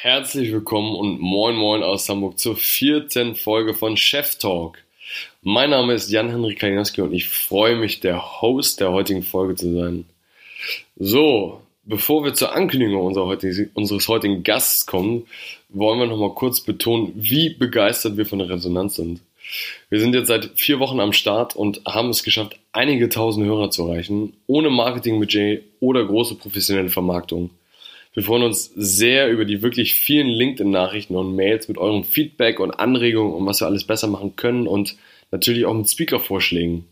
Herzlich willkommen und moin moin aus Hamburg zur vierten Folge von Chef Talk. Mein Name ist Jan-Henrik Kalinowski und ich freue mich, der Host der heutigen Folge zu sein. So, bevor wir zur Ankündigung unseres heutigen Gastes kommen, wollen wir nochmal kurz betonen, wie begeistert wir von der Resonanz sind. Wir sind jetzt seit vier Wochen am Start und haben es geschafft, einige tausend Hörer zu erreichen, ohne Marketingbudget oder große professionelle Vermarktung. Wir freuen uns sehr über die wirklich vielen LinkedIn-Nachrichten und Mails mit eurem Feedback und Anregungen, um was wir alles besser machen können und natürlich auch mit Speaker-Vorschlägen.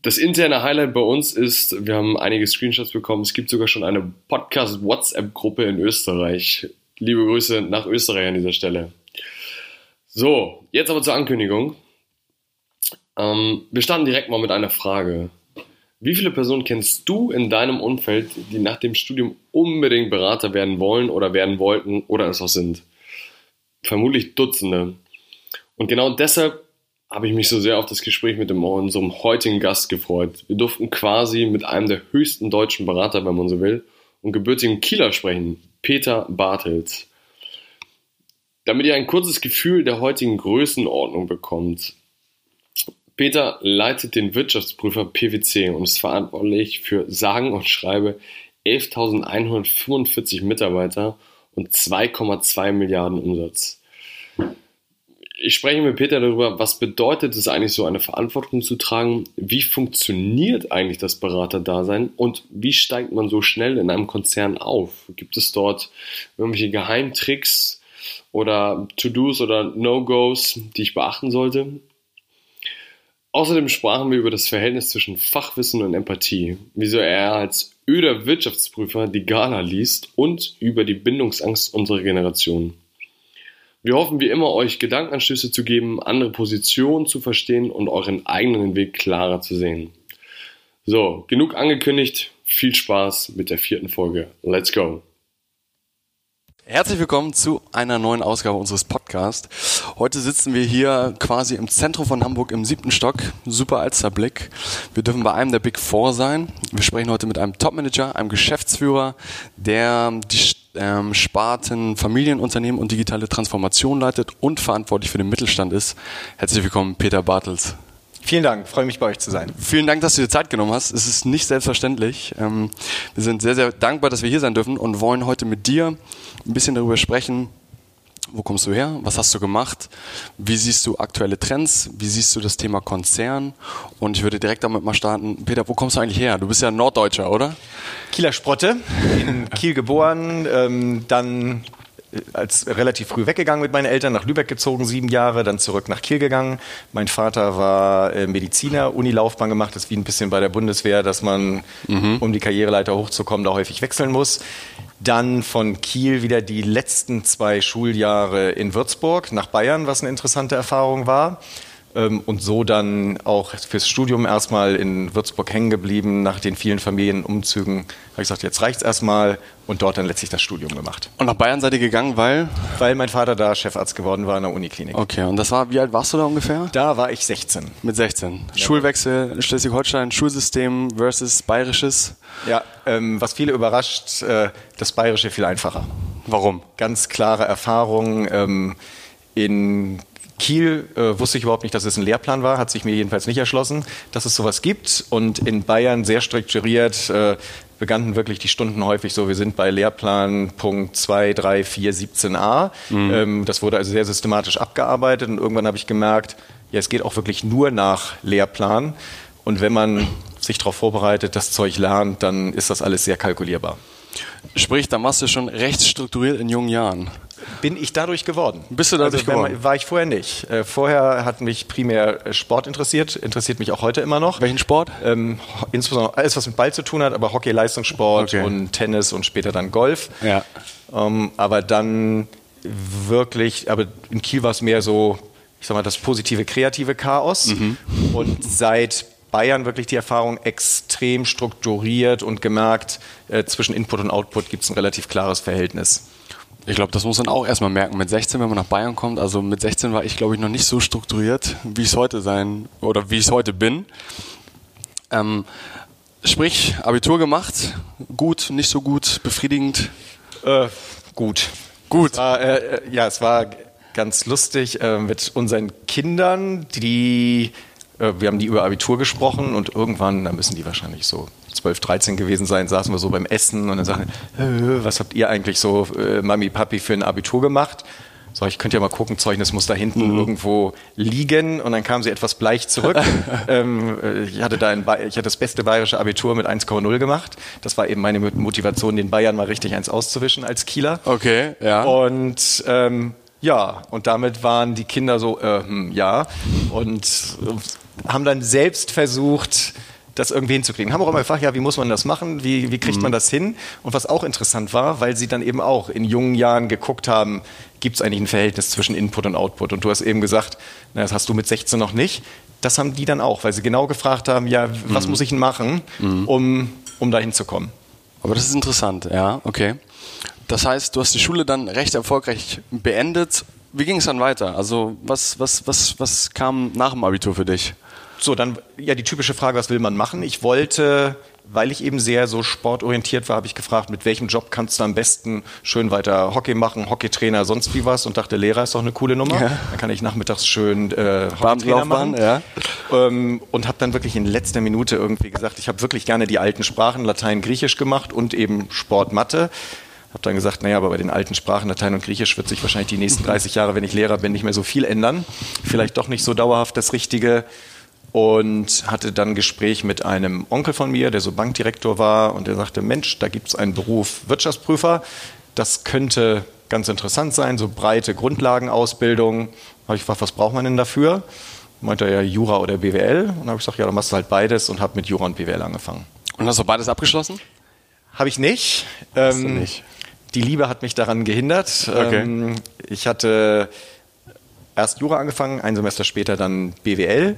Das interne Highlight bei uns ist, wir haben einige Screenshots bekommen. Es gibt sogar schon eine Podcast-WhatsApp-Gruppe in Österreich. Liebe Grüße nach Österreich an dieser Stelle. So, jetzt aber zur Ankündigung. Ähm, wir starten direkt mal mit einer Frage. Wie viele Personen kennst du in deinem Umfeld, die nach dem Studium unbedingt Berater werden wollen oder werden wollten oder es auch sind? Vermutlich Dutzende. Und genau deshalb habe ich mich so sehr auf das Gespräch mit dem, unserem heutigen Gast gefreut. Wir durften quasi mit einem der höchsten deutschen Berater, wenn man so will, und gebürtigen Kieler sprechen, Peter Bartels. Damit ihr ein kurzes Gefühl der heutigen Größenordnung bekommt, Peter leitet den Wirtschaftsprüfer PwC und ist verantwortlich für sagen und schreibe 11.145 Mitarbeiter und 2,2 Milliarden Umsatz. Ich spreche mit Peter darüber, was bedeutet es eigentlich so eine Verantwortung zu tragen, wie funktioniert eigentlich das Beraterdasein und wie steigt man so schnell in einem Konzern auf? Gibt es dort irgendwelche Geheimtricks oder To-Dos oder No-Gos, die ich beachten sollte? Außerdem sprachen wir über das Verhältnis zwischen Fachwissen und Empathie, wieso er als öder Wirtschaftsprüfer die Gala liest und über die Bindungsangst unserer Generation. Wir hoffen wie immer, euch Gedankenanstöße zu geben, andere Positionen zu verstehen und euren eigenen Weg klarer zu sehen. So, genug angekündigt. Viel Spaß mit der vierten Folge. Let's go! Herzlich willkommen zu einer neuen Ausgabe unseres Podcasts. Heute sitzen wir hier quasi im Zentrum von Hamburg im siebten Stock. Super Alsterblick. Wir dürfen bei einem der Big Four sein. Wir sprechen heute mit einem Topmanager, einem Geschäftsführer, der die ähm, Sparten Familienunternehmen und digitale Transformation leitet und verantwortlich für den Mittelstand ist. Herzlich willkommen, Peter Bartels. Vielen Dank, freue mich bei euch zu sein. Vielen Dank, dass du dir Zeit genommen hast. Es ist nicht selbstverständlich. Ähm, wir sind sehr, sehr dankbar, dass wir hier sein dürfen und wollen heute mit dir ein bisschen darüber sprechen, wo kommst du her? Was hast du gemacht? Wie siehst du aktuelle Trends? Wie siehst du das Thema Konzern? Und ich würde direkt damit mal starten. Peter, wo kommst du eigentlich her? Du bist ja Norddeutscher, oder? Kieler Sprotte, in Kiel geboren, ähm, dann als relativ früh weggegangen mit meinen Eltern, nach Lübeck gezogen, sieben Jahre, dann zurück nach Kiel gegangen. Mein Vater war äh, Mediziner, Unilaufbahn gemacht, das ist wie ein bisschen bei der Bundeswehr, dass man, mhm. um die Karriereleiter hochzukommen, da häufig wechseln muss. Dann von Kiel wieder die letzten zwei Schuljahre in Würzburg nach Bayern, was eine interessante Erfahrung war. Ähm, und so dann auch fürs Studium erstmal in Würzburg hängen geblieben. Nach den vielen Familienumzügen habe ich gesagt, jetzt reicht es erstmal und dort dann letztlich das Studium gemacht. Und nach Bayern seid ihr gegangen, weil? Weil mein Vater da Chefarzt geworden war in der Uniklinik. Okay, und das war, wie alt warst du da ungefähr? Da war ich 16. Mit 16. Ja. Schulwechsel, Schleswig-Holstein, Schulsystem versus bayerisches? Ja, ähm, was viele überrascht, äh, das bayerische viel einfacher. Warum? Ganz klare Erfahrung. Ähm, in Kiel äh, wusste ich überhaupt nicht, dass es ein Lehrplan war, hat sich mir jedenfalls nicht erschlossen, dass es sowas gibt. Und in Bayern sehr strukturiert äh, begannen wirklich die Stunden häufig so, wir sind bei Lehrplan Punkt 2, 3, 4, 17a. Mhm. Ähm, das wurde also sehr systematisch abgearbeitet und irgendwann habe ich gemerkt, ja, es geht auch wirklich nur nach Lehrplan. Und wenn man sich darauf vorbereitet, das Zeug lernt, dann ist das alles sehr kalkulierbar. Sprich, da warst du schon recht strukturiert in jungen Jahren. Bin ich dadurch geworden. Bist du dadurch also, geworden? Man, war ich vorher nicht. Äh, vorher hat mich primär äh, Sport interessiert, interessiert mich auch heute immer noch. Welchen Sport? Ähm, insbesondere alles, was mit Ball zu tun hat, aber Hockey, Leistungssport okay. und Tennis und später dann Golf. Ja. Ähm, aber dann wirklich, aber in Kiel war es mehr so, ich sag mal, das positive, kreative Chaos. Mhm. Und seit Bayern wirklich die Erfahrung extrem strukturiert und gemerkt, äh, zwischen Input und Output gibt es ein relativ klares Verhältnis. Ich glaube, das muss man auch erstmal merken mit 16, wenn man nach Bayern kommt. Also mit 16 war ich, glaube ich, noch nicht so strukturiert, wie ich es heute sein oder wie ich es heute bin. Ähm, sprich, Abitur gemacht, gut, nicht so gut, befriedigend. Äh, gut. Gut. Es war, äh, ja, es war ganz lustig äh, mit unseren Kindern, die äh, wir haben die über Abitur gesprochen und irgendwann, da müssen die wahrscheinlich so 12, 13 gewesen sein, saßen wir so beim Essen und dann sagten, äh, was habt ihr eigentlich so, äh, Mami, Papi, für ein Abitur gemacht? So, ich könnte ja mal gucken, Zeugnis muss da hinten mhm. irgendwo liegen. Und dann kam sie etwas bleich zurück. ähm, äh, ich, hatte da ein, ich hatte das beste bayerische Abitur mit 1,0 gemacht. Das war eben meine Motivation, den Bayern mal richtig eins auszuwischen als Kieler. Okay, ja. Und ähm, ja, und damit waren die Kinder so, äh, hm, ja. Und haben dann selbst versucht, das irgendwie hinzukriegen. Haben auch immer gefragt, ja, wie muss man das machen? Wie, wie kriegt mhm. man das hin? Und was auch interessant war, weil sie dann eben auch in jungen Jahren geguckt haben, gibt es eigentlich ein Verhältnis zwischen Input und Output? Und du hast eben gesagt, na, das hast du mit 16 noch nicht. Das haben die dann auch, weil sie genau gefragt haben, ja, was mhm. muss ich denn machen, mhm. um, um da hinzukommen? Aber das ist interessant, ja, okay. Das heißt, du hast die Schule dann recht erfolgreich beendet. Wie ging es dann weiter? Also was, was, was, was kam nach dem Abitur für dich? So, dann ja die typische Frage, was will man machen? Ich wollte, weil ich eben sehr so sportorientiert war, habe ich gefragt, mit welchem Job kannst du am besten schön weiter Hockey machen, Hockeytrainer, sonst wie was und dachte, Lehrer ist doch eine coole Nummer. Ja. Dann kann ich nachmittags schön äh, Hockeytrainer machen. Ja. Ähm, und habe dann wirklich in letzter Minute irgendwie gesagt, ich habe wirklich gerne die alten Sprachen, Latein, Griechisch gemacht und eben Sport, Mathe habe dann gesagt, naja, aber bei den alten Sprachen, Latein und Griechisch, wird sich wahrscheinlich die nächsten 30 Jahre, wenn ich Lehrer bin, nicht mehr so viel ändern. Vielleicht doch nicht so dauerhaft das Richtige und hatte dann ein Gespräch mit einem Onkel von mir, der so Bankdirektor war und der sagte, Mensch, da gibt es einen Beruf Wirtschaftsprüfer, das könnte ganz interessant sein, so breite Grundlagenausbildung. Habe ich gefragt, was braucht man denn dafür? Meinte er ja Jura oder BWL und dann habe ich gesagt, ja, dann machst du halt beides und habe mit Jura und BWL angefangen. Und hast du beides abgeschlossen? Habe ich nicht. Ähm, nicht. Die Liebe hat mich daran gehindert. Okay. Ähm, ich hatte erst Jura angefangen, ein Semester später dann BWL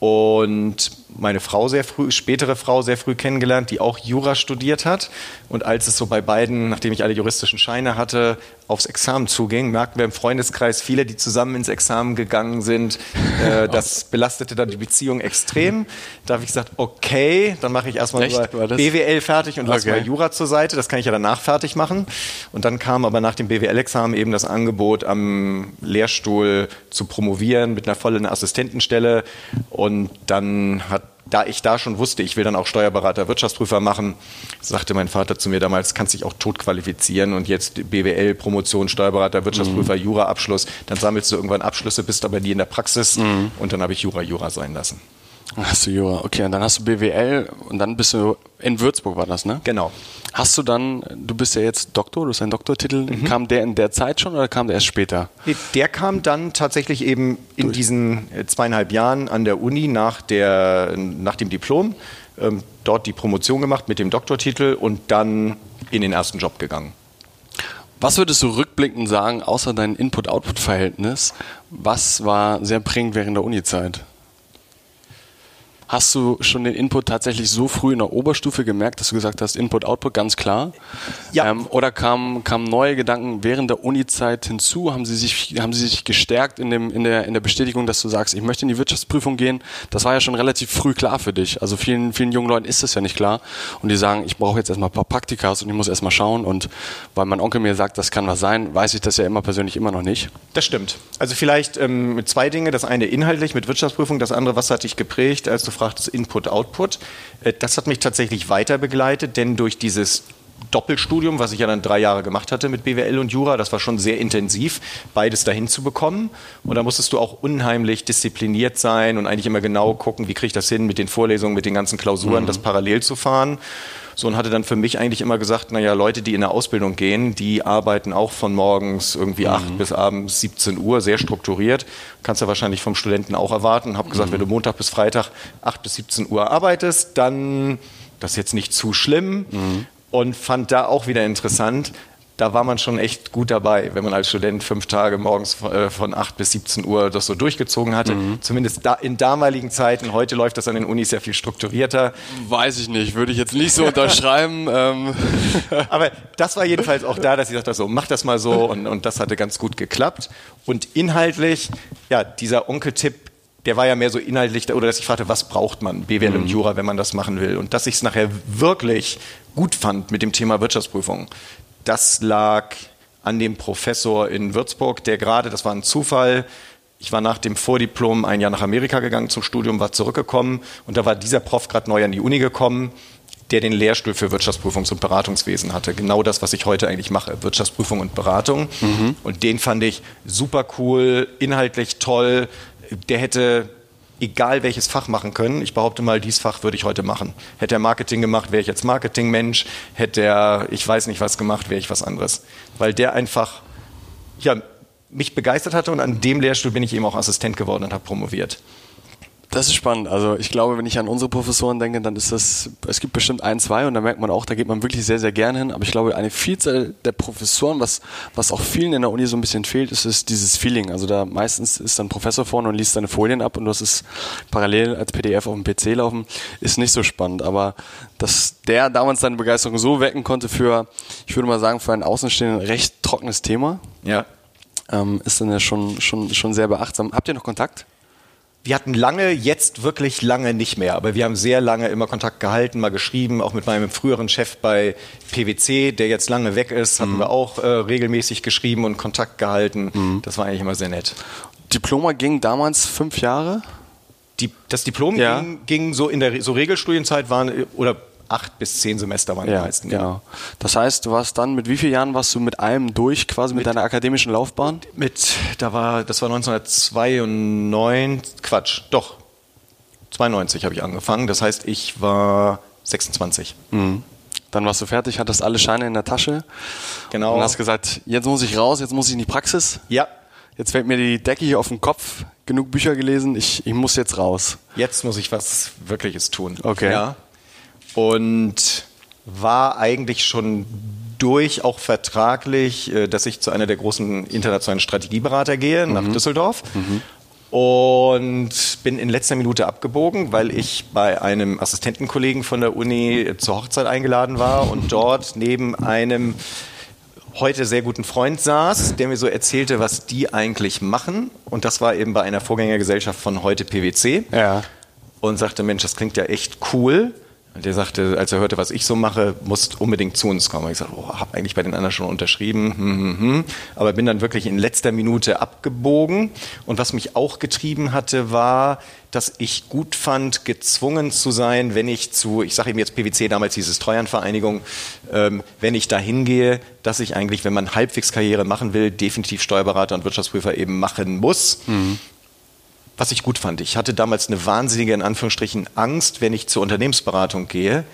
und meine Frau sehr früh, spätere Frau sehr früh kennengelernt, die auch Jura studiert hat. Und als es so bei beiden, nachdem ich alle juristischen Scheine hatte, aufs Examen zuging, merkten wir im Freundeskreis viele, die zusammen ins Examen gegangen sind. Äh, das belastete dann die Beziehung extrem. Da habe ich gesagt, okay, dann mache ich erstmal BWL fertig und lasse okay. mal Jura zur Seite. Das kann ich ja danach fertig machen. Und dann kam aber nach dem BWL-Examen eben das Angebot, am Lehrstuhl zu promovieren mit einer vollen Assistentenstelle. Und dann hat da ich da schon wusste, ich will dann auch Steuerberater, Wirtschaftsprüfer machen, sagte mein Vater zu mir damals, kannst dich auch tot qualifizieren und jetzt BWL, Promotion, Steuerberater, Wirtschaftsprüfer, mhm. Jura-Abschluss, dann sammelst du irgendwann Abschlüsse, bist aber nie in der Praxis mhm. und dann habe ich Jura, Jura sein lassen. Hast du Jura, okay, und dann hast du BWL und dann bist du in Würzburg war das, ne? Genau. Hast du dann, du bist ja jetzt Doktor, du hast einen Doktortitel, mhm. kam der in der Zeit schon oder kam der erst später? Der kam dann tatsächlich eben in Durch. diesen äh, zweieinhalb Jahren an der Uni nach, der, nach dem Diplom, ähm, dort die Promotion gemacht mit dem Doktortitel und dann in den ersten Job gegangen. Was würdest du rückblickend sagen, außer dein Input-Output-Verhältnis, was war sehr prägend während der Uni-Zeit? Hast du schon den Input tatsächlich so früh in der Oberstufe gemerkt, dass du gesagt hast, Input, Output, ganz klar? Ja. Ähm, oder kamen, kamen neue Gedanken während der Uni-Zeit hinzu? Haben sie sich, haben sie sich gestärkt in, dem, in, der, in der Bestätigung, dass du sagst, ich möchte in die Wirtschaftsprüfung gehen? Das war ja schon relativ früh klar für dich. Also vielen, vielen jungen Leuten ist das ja nicht klar. Und die sagen, ich brauche jetzt erstmal ein paar Praktikas und ich muss erstmal schauen. Und weil mein Onkel mir sagt, das kann was sein, weiß ich das ja immer persönlich immer noch nicht. Das stimmt. Also vielleicht ähm, zwei Dinge. Das eine inhaltlich mit Wirtschaftsprüfung, das andere, was hat dich geprägt, als du gefragt Input-Output. Äh, das hat mich tatsächlich weiter begleitet, denn durch dieses Doppelstudium, was ich ja dann drei Jahre gemacht hatte mit BWL und Jura, das war schon sehr intensiv, beides dahin zu bekommen. Und da musstest du auch unheimlich diszipliniert sein und eigentlich immer genau gucken, wie kriege ich das hin mit den Vorlesungen, mit den ganzen Klausuren, mhm. das parallel zu fahren. So und hatte dann für mich eigentlich immer gesagt, naja, Leute, die in der Ausbildung gehen, die arbeiten auch von morgens irgendwie mhm. 8 bis abends 17 Uhr, sehr strukturiert. Kannst du ja wahrscheinlich vom Studenten auch erwarten. Habe gesagt, mhm. wenn du Montag bis Freitag 8 bis 17 Uhr arbeitest, dann das ist jetzt nicht zu schlimm. Mhm. Und fand da auch wieder interessant, da war man schon echt gut dabei, wenn man als Student fünf Tage morgens äh, von 8 bis 17 Uhr das so durchgezogen hatte. Mhm. Zumindest da in damaligen Zeiten. Heute läuft das an den Unis sehr viel strukturierter. Weiß ich nicht, würde ich jetzt nicht so unterschreiben. Ähm. Aber das war jedenfalls auch da, dass ich dachte, so, mach das mal so und, und das hatte ganz gut geklappt. Und inhaltlich, ja, dieser Onkeltipp, der war ja mehr so inhaltlich, oder dass ich fragte, was braucht man, BWL mhm. und Jura, wenn man das machen will. Und dass ich es nachher wirklich gut fand mit dem Thema Wirtschaftsprüfung das lag an dem Professor in Würzburg, der gerade, das war ein Zufall, ich war nach dem Vordiplom ein Jahr nach Amerika gegangen zum Studium, war zurückgekommen und da war dieser Prof gerade neu an die Uni gekommen, der den Lehrstuhl für Wirtschaftsprüfungs- und Beratungswesen hatte. Genau das, was ich heute eigentlich mache, Wirtschaftsprüfung und Beratung. Mhm. Und den fand ich super cool, inhaltlich toll. Der hätte egal welches Fach machen können. Ich behaupte mal, dieses Fach würde ich heute machen. Hätte er Marketing gemacht, wäre ich jetzt Marketingmensch. Hätte er, ich weiß nicht was gemacht, wäre ich was anderes. Weil der einfach, ja, mich begeistert hatte und an dem Lehrstuhl bin ich eben auch Assistent geworden und habe promoviert. Das ist spannend. Also ich glaube, wenn ich an unsere Professoren denke, dann ist das, es gibt bestimmt ein, zwei und da merkt man auch, da geht man wirklich sehr, sehr gerne hin. Aber ich glaube, eine Vielzahl der Professoren, was, was auch vielen in der Uni so ein bisschen fehlt, ist, ist dieses Feeling. Also da meistens ist dann Professor vorne und liest seine Folien ab und du hast es parallel als PDF auf dem PC laufen, ist nicht so spannend. Aber dass der damals seine Begeisterung so wecken konnte für, ich würde mal sagen, für ein Außenstehenden recht trockenes Thema. Ja. Ähm, ist dann ja schon, schon, schon sehr beachtsam. Habt ihr noch Kontakt? Wir hatten lange, jetzt wirklich lange nicht mehr, aber wir haben sehr lange immer Kontakt gehalten, mal geschrieben, auch mit meinem früheren Chef bei PwC, der jetzt lange weg ist, hatten mhm. wir auch äh, regelmäßig geschrieben und Kontakt gehalten. Mhm. Das war eigentlich immer sehr nett. Diploma ging damals fünf Jahre? Die, das Diplom ja. ging, ging, so in der so Regelstudienzeit waren oder acht bis zehn Semester waren ja, die meisten. Genau. Das heißt, du warst dann, mit wie vielen Jahren warst du mit allem durch, quasi mit, mit deiner akademischen Laufbahn? Mit, da war, das war 1992, Quatsch, doch, 92 habe ich angefangen. Das heißt, ich war 26. Mhm. Dann warst du fertig, hattest alle Scheine in der Tasche. Genau. Und hast gesagt, jetzt muss ich raus, jetzt muss ich in die Praxis. Ja. Jetzt fällt mir die Decke hier auf den Kopf. Genug Bücher gelesen, ich, ich muss jetzt raus. Jetzt muss ich was Wirkliches tun. Okay. Ja und war eigentlich schon durch, auch vertraglich, äh, dass ich zu einer der großen internationalen Strategieberater gehe, nach mhm. Düsseldorf. Mhm. Und bin in letzter Minute abgebogen, weil ich bei einem Assistentenkollegen von der Uni zur Hochzeit eingeladen war und dort neben einem heute sehr guten Freund saß, der mir so erzählte, was die eigentlich machen. Und das war eben bei einer Vorgängergesellschaft von heute PwC. Ja. Und sagte, Mensch, das klingt ja echt cool. Und der sagte, als er hörte, was ich so mache, musst unbedingt zu uns kommen. Ich sagte, oh, habe eigentlich bei den anderen schon unterschrieben, hm, hm, hm. aber bin dann wirklich in letzter Minute abgebogen. Und was mich auch getrieben hatte, war, dass ich gut fand, gezwungen zu sein, wenn ich zu, ich sage eben jetzt PwC, damals hieß es Treuhandvereinigung, ähm, wenn ich da hingehe, dass ich eigentlich, wenn man halbwegs Karriere machen will, definitiv Steuerberater und Wirtschaftsprüfer eben machen muss. Mhm was ich gut fand. Ich hatte damals eine wahnsinnige, in Anführungsstrichen, Angst, wenn ich zur Unternehmensberatung gehe.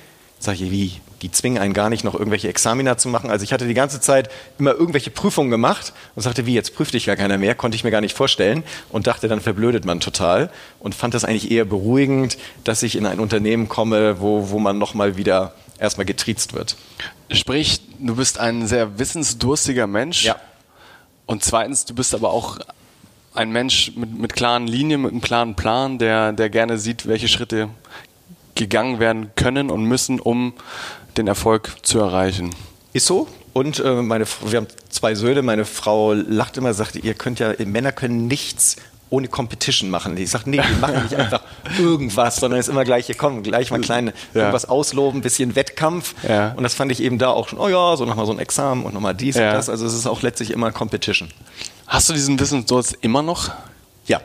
Sag ich, wie? Die zwingen einen gar nicht, noch irgendwelche Examina zu machen. Also ich hatte die ganze Zeit immer irgendwelche Prüfungen gemacht und sagte, wie, jetzt prüft dich gar keiner mehr, konnte ich mir gar nicht vorstellen und dachte, dann verblödet man total und fand das eigentlich eher beruhigend, dass ich in ein Unternehmen komme, wo, wo man nochmal wieder erstmal getriezt wird. Sprich, du bist ein sehr wissensdurstiger Mensch. Ja. Und zweitens, du bist aber auch ein Mensch mit, mit klaren Linien, mit einem klaren Plan, der, der gerne sieht, welche Schritte gegangen werden können und müssen, um den Erfolg zu erreichen. Ist so. Und äh, meine, wir haben zwei Söhne. Meine Frau lacht immer, sagt, ihr könnt ja, Männer können nichts ohne Competition machen. Ich sage, nee, wir machen nicht einfach irgendwas, sondern es ist immer gleich, hier kommen, gleich mal kleine, ja. irgendwas ausloben, bisschen Wettkampf. Ja. Und das fand ich eben da auch schon, oh ja, so nochmal so ein Examen und nochmal dies ja. und das. Also es ist auch letztlich immer Competition. Hast du diesen Wissensdurst immer noch? Ja.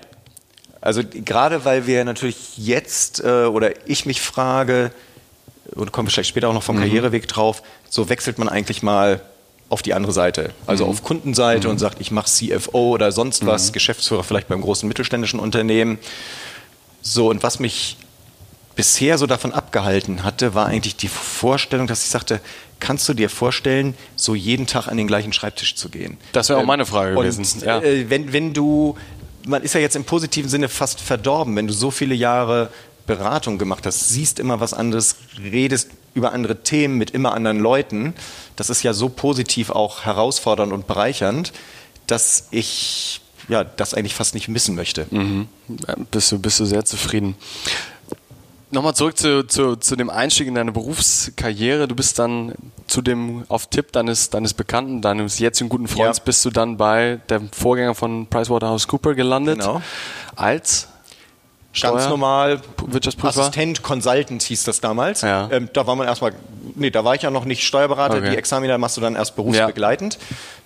Also gerade weil wir natürlich jetzt äh, oder ich mich frage, oder kommen vielleicht später auch noch vom mhm. Karriereweg drauf, so wechselt man eigentlich mal auf die andere Seite. Also mhm. auf Kundenseite mhm. und sagt, ich mache CFO oder sonst was, mhm. Geschäftsführer vielleicht beim großen mittelständischen Unternehmen. So, und was mich bisher so davon abgehalten hatte, war eigentlich die Vorstellung, dass ich sagte, kannst du dir vorstellen, so jeden Tag an den gleichen Schreibtisch zu gehen? Das wäre auch meine Frage und, gewesen. Ja. Äh, wenn, wenn du, man ist ja jetzt im positiven Sinne fast verdorben, wenn du so viele Jahre Beratung gemacht hast, siehst immer was anderes, redest über andere Themen mit immer anderen Leuten. Das ist ja so positiv auch herausfordernd und bereichernd, dass ich ja, das eigentlich fast nicht missen möchte. Mhm. Bist, du, bist du sehr zufrieden. Nochmal zurück zu, zu, zu dem Einstieg in deine Berufskarriere. Du bist dann zu dem, auf Tipp deines, deines Bekannten, deines jetzigen guten Freundes, ja. bist du dann bei dem Vorgänger von PricewaterhouseCooper gelandet. Genau. Als? Steuer? Ganz normal. Wirtschaftsprüfer? Assistent, Consultant hieß das damals. Ja. Ähm, da war man erstmal, nee, da war ich ja noch nicht Steuerberater. Okay. Die Examina machst du dann erst berufsbegleitend,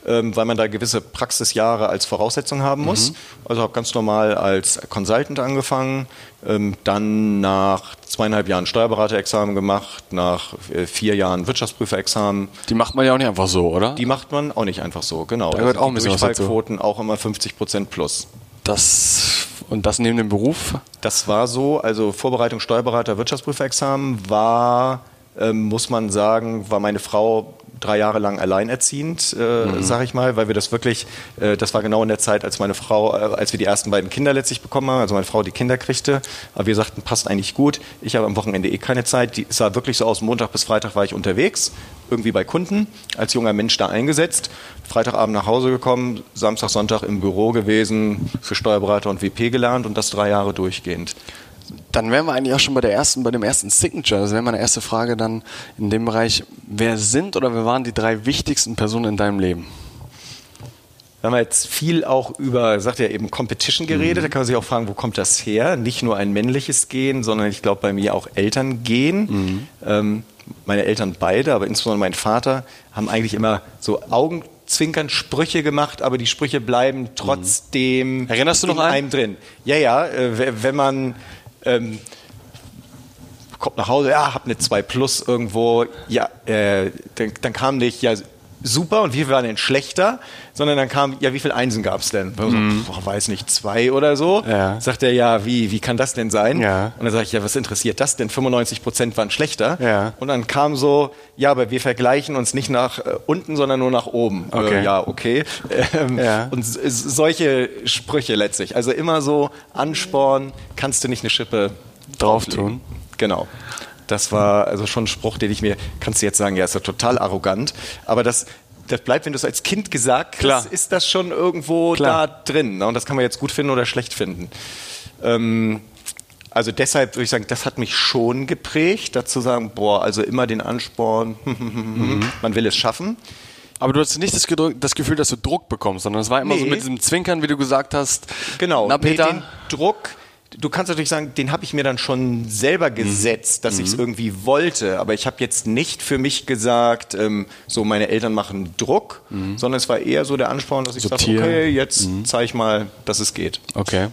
ja. ähm, weil man da gewisse Praxisjahre als Voraussetzung haben muss. Mhm. Also habe ganz normal als Consultant angefangen, ähm, dann nach zweieinhalb Jahren Steuerberaterexamen gemacht, nach äh, vier Jahren Wirtschaftsprüferexamen. Die macht man ja auch nicht einfach so, oder? Die macht man auch nicht einfach so, genau. Da gehört also auch ein bisschen Durchfallquoten auch immer 50 Prozent plus. Das und das neben dem Beruf? Das war so, also Vorbereitung Steuerberater, Wirtschaftsprüferexamen war, ähm, muss man sagen, war meine Frau drei Jahre lang alleinerziehend, äh, mhm. sag ich mal, weil wir das wirklich, äh, das war genau in der Zeit, als meine Frau, äh, als wir die ersten beiden Kinder letztlich bekommen haben, also meine Frau die Kinder kriegte, aber wir sagten, passt eigentlich gut. Ich habe am Wochenende eh keine Zeit. Die, es sah wirklich so aus, Montag bis Freitag war ich unterwegs, irgendwie bei Kunden, als junger Mensch da eingesetzt, Freitagabend nach Hause gekommen, Samstag, Sonntag im Büro gewesen, für Steuerberater und WP gelernt und das drei Jahre durchgehend. Dann wären wir eigentlich auch schon bei der ersten, bei dem ersten Signature. Das wäre meine erste Frage dann in dem Bereich. Wer sind oder wer waren die drei wichtigsten Personen in deinem Leben? Wir haben jetzt viel auch über, sagt ja eben, Competition geredet. Mhm. Da kann man sich auch fragen, wo kommt das her? Nicht nur ein männliches Gen, sondern ich glaube bei mir auch Elterngehen. Mhm. Ähm, meine Eltern beide, aber insbesondere mein Vater, haben eigentlich immer so Augenzwinkern Sprüche gemacht, aber die Sprüche bleiben trotzdem mhm. Erinnerst du noch in einem drin. Ja, ja, äh, wenn man ähm, kommt nach Hause, ja, hab eine 2 Plus irgendwo, ja, äh, dann, dann kam nicht, ja, super und wie viel waren denn schlechter, sondern dann kam, ja, wie viele Einsen gab es denn? Mhm. So, boah, weiß nicht, zwei oder so. Ja. Sagt er, ja, wie, wie kann das denn sein? Ja. Und dann sage ich, ja, was interessiert das denn? 95 Prozent waren schlechter. Ja. Und dann kam so, ja, aber wir vergleichen uns nicht nach äh, unten, sondern nur nach oben. Okay. Äh, ja, okay. Ähm, ja. Und solche Sprüche letztlich. Also immer so Ansporn, kannst du nicht eine Schippe drauf tun. Genau. Das war also schon ein Spruch, den ich mir, kannst du jetzt sagen, ja, ist ja total arrogant, aber das, das bleibt, wenn du es als Kind gesagt Klar. hast, ist das schon irgendwo Klar. da drin. Ne? Und das kann man jetzt gut finden oder schlecht finden. Ähm, also deshalb würde ich sagen, das hat mich schon geprägt, dazu sagen, boah, also immer den Ansporn, mhm. man will es schaffen. Aber du hast nicht das, das, Gefühl, dass du Druck bekommst, sondern es war immer nee. so mit diesem Zwinkern, wie du gesagt hast. Genau, Na, Peter. Nee, den Druck, du kannst natürlich sagen, den habe ich mir dann schon selber mhm. gesetzt, dass mhm. ich es irgendwie wollte. Aber ich habe jetzt nicht für mich gesagt, ähm, so meine Eltern machen Druck, mhm. sondern es war eher so der Ansporn, dass ich sage, okay, jetzt mhm. zeige ich mal, dass es geht. Okay.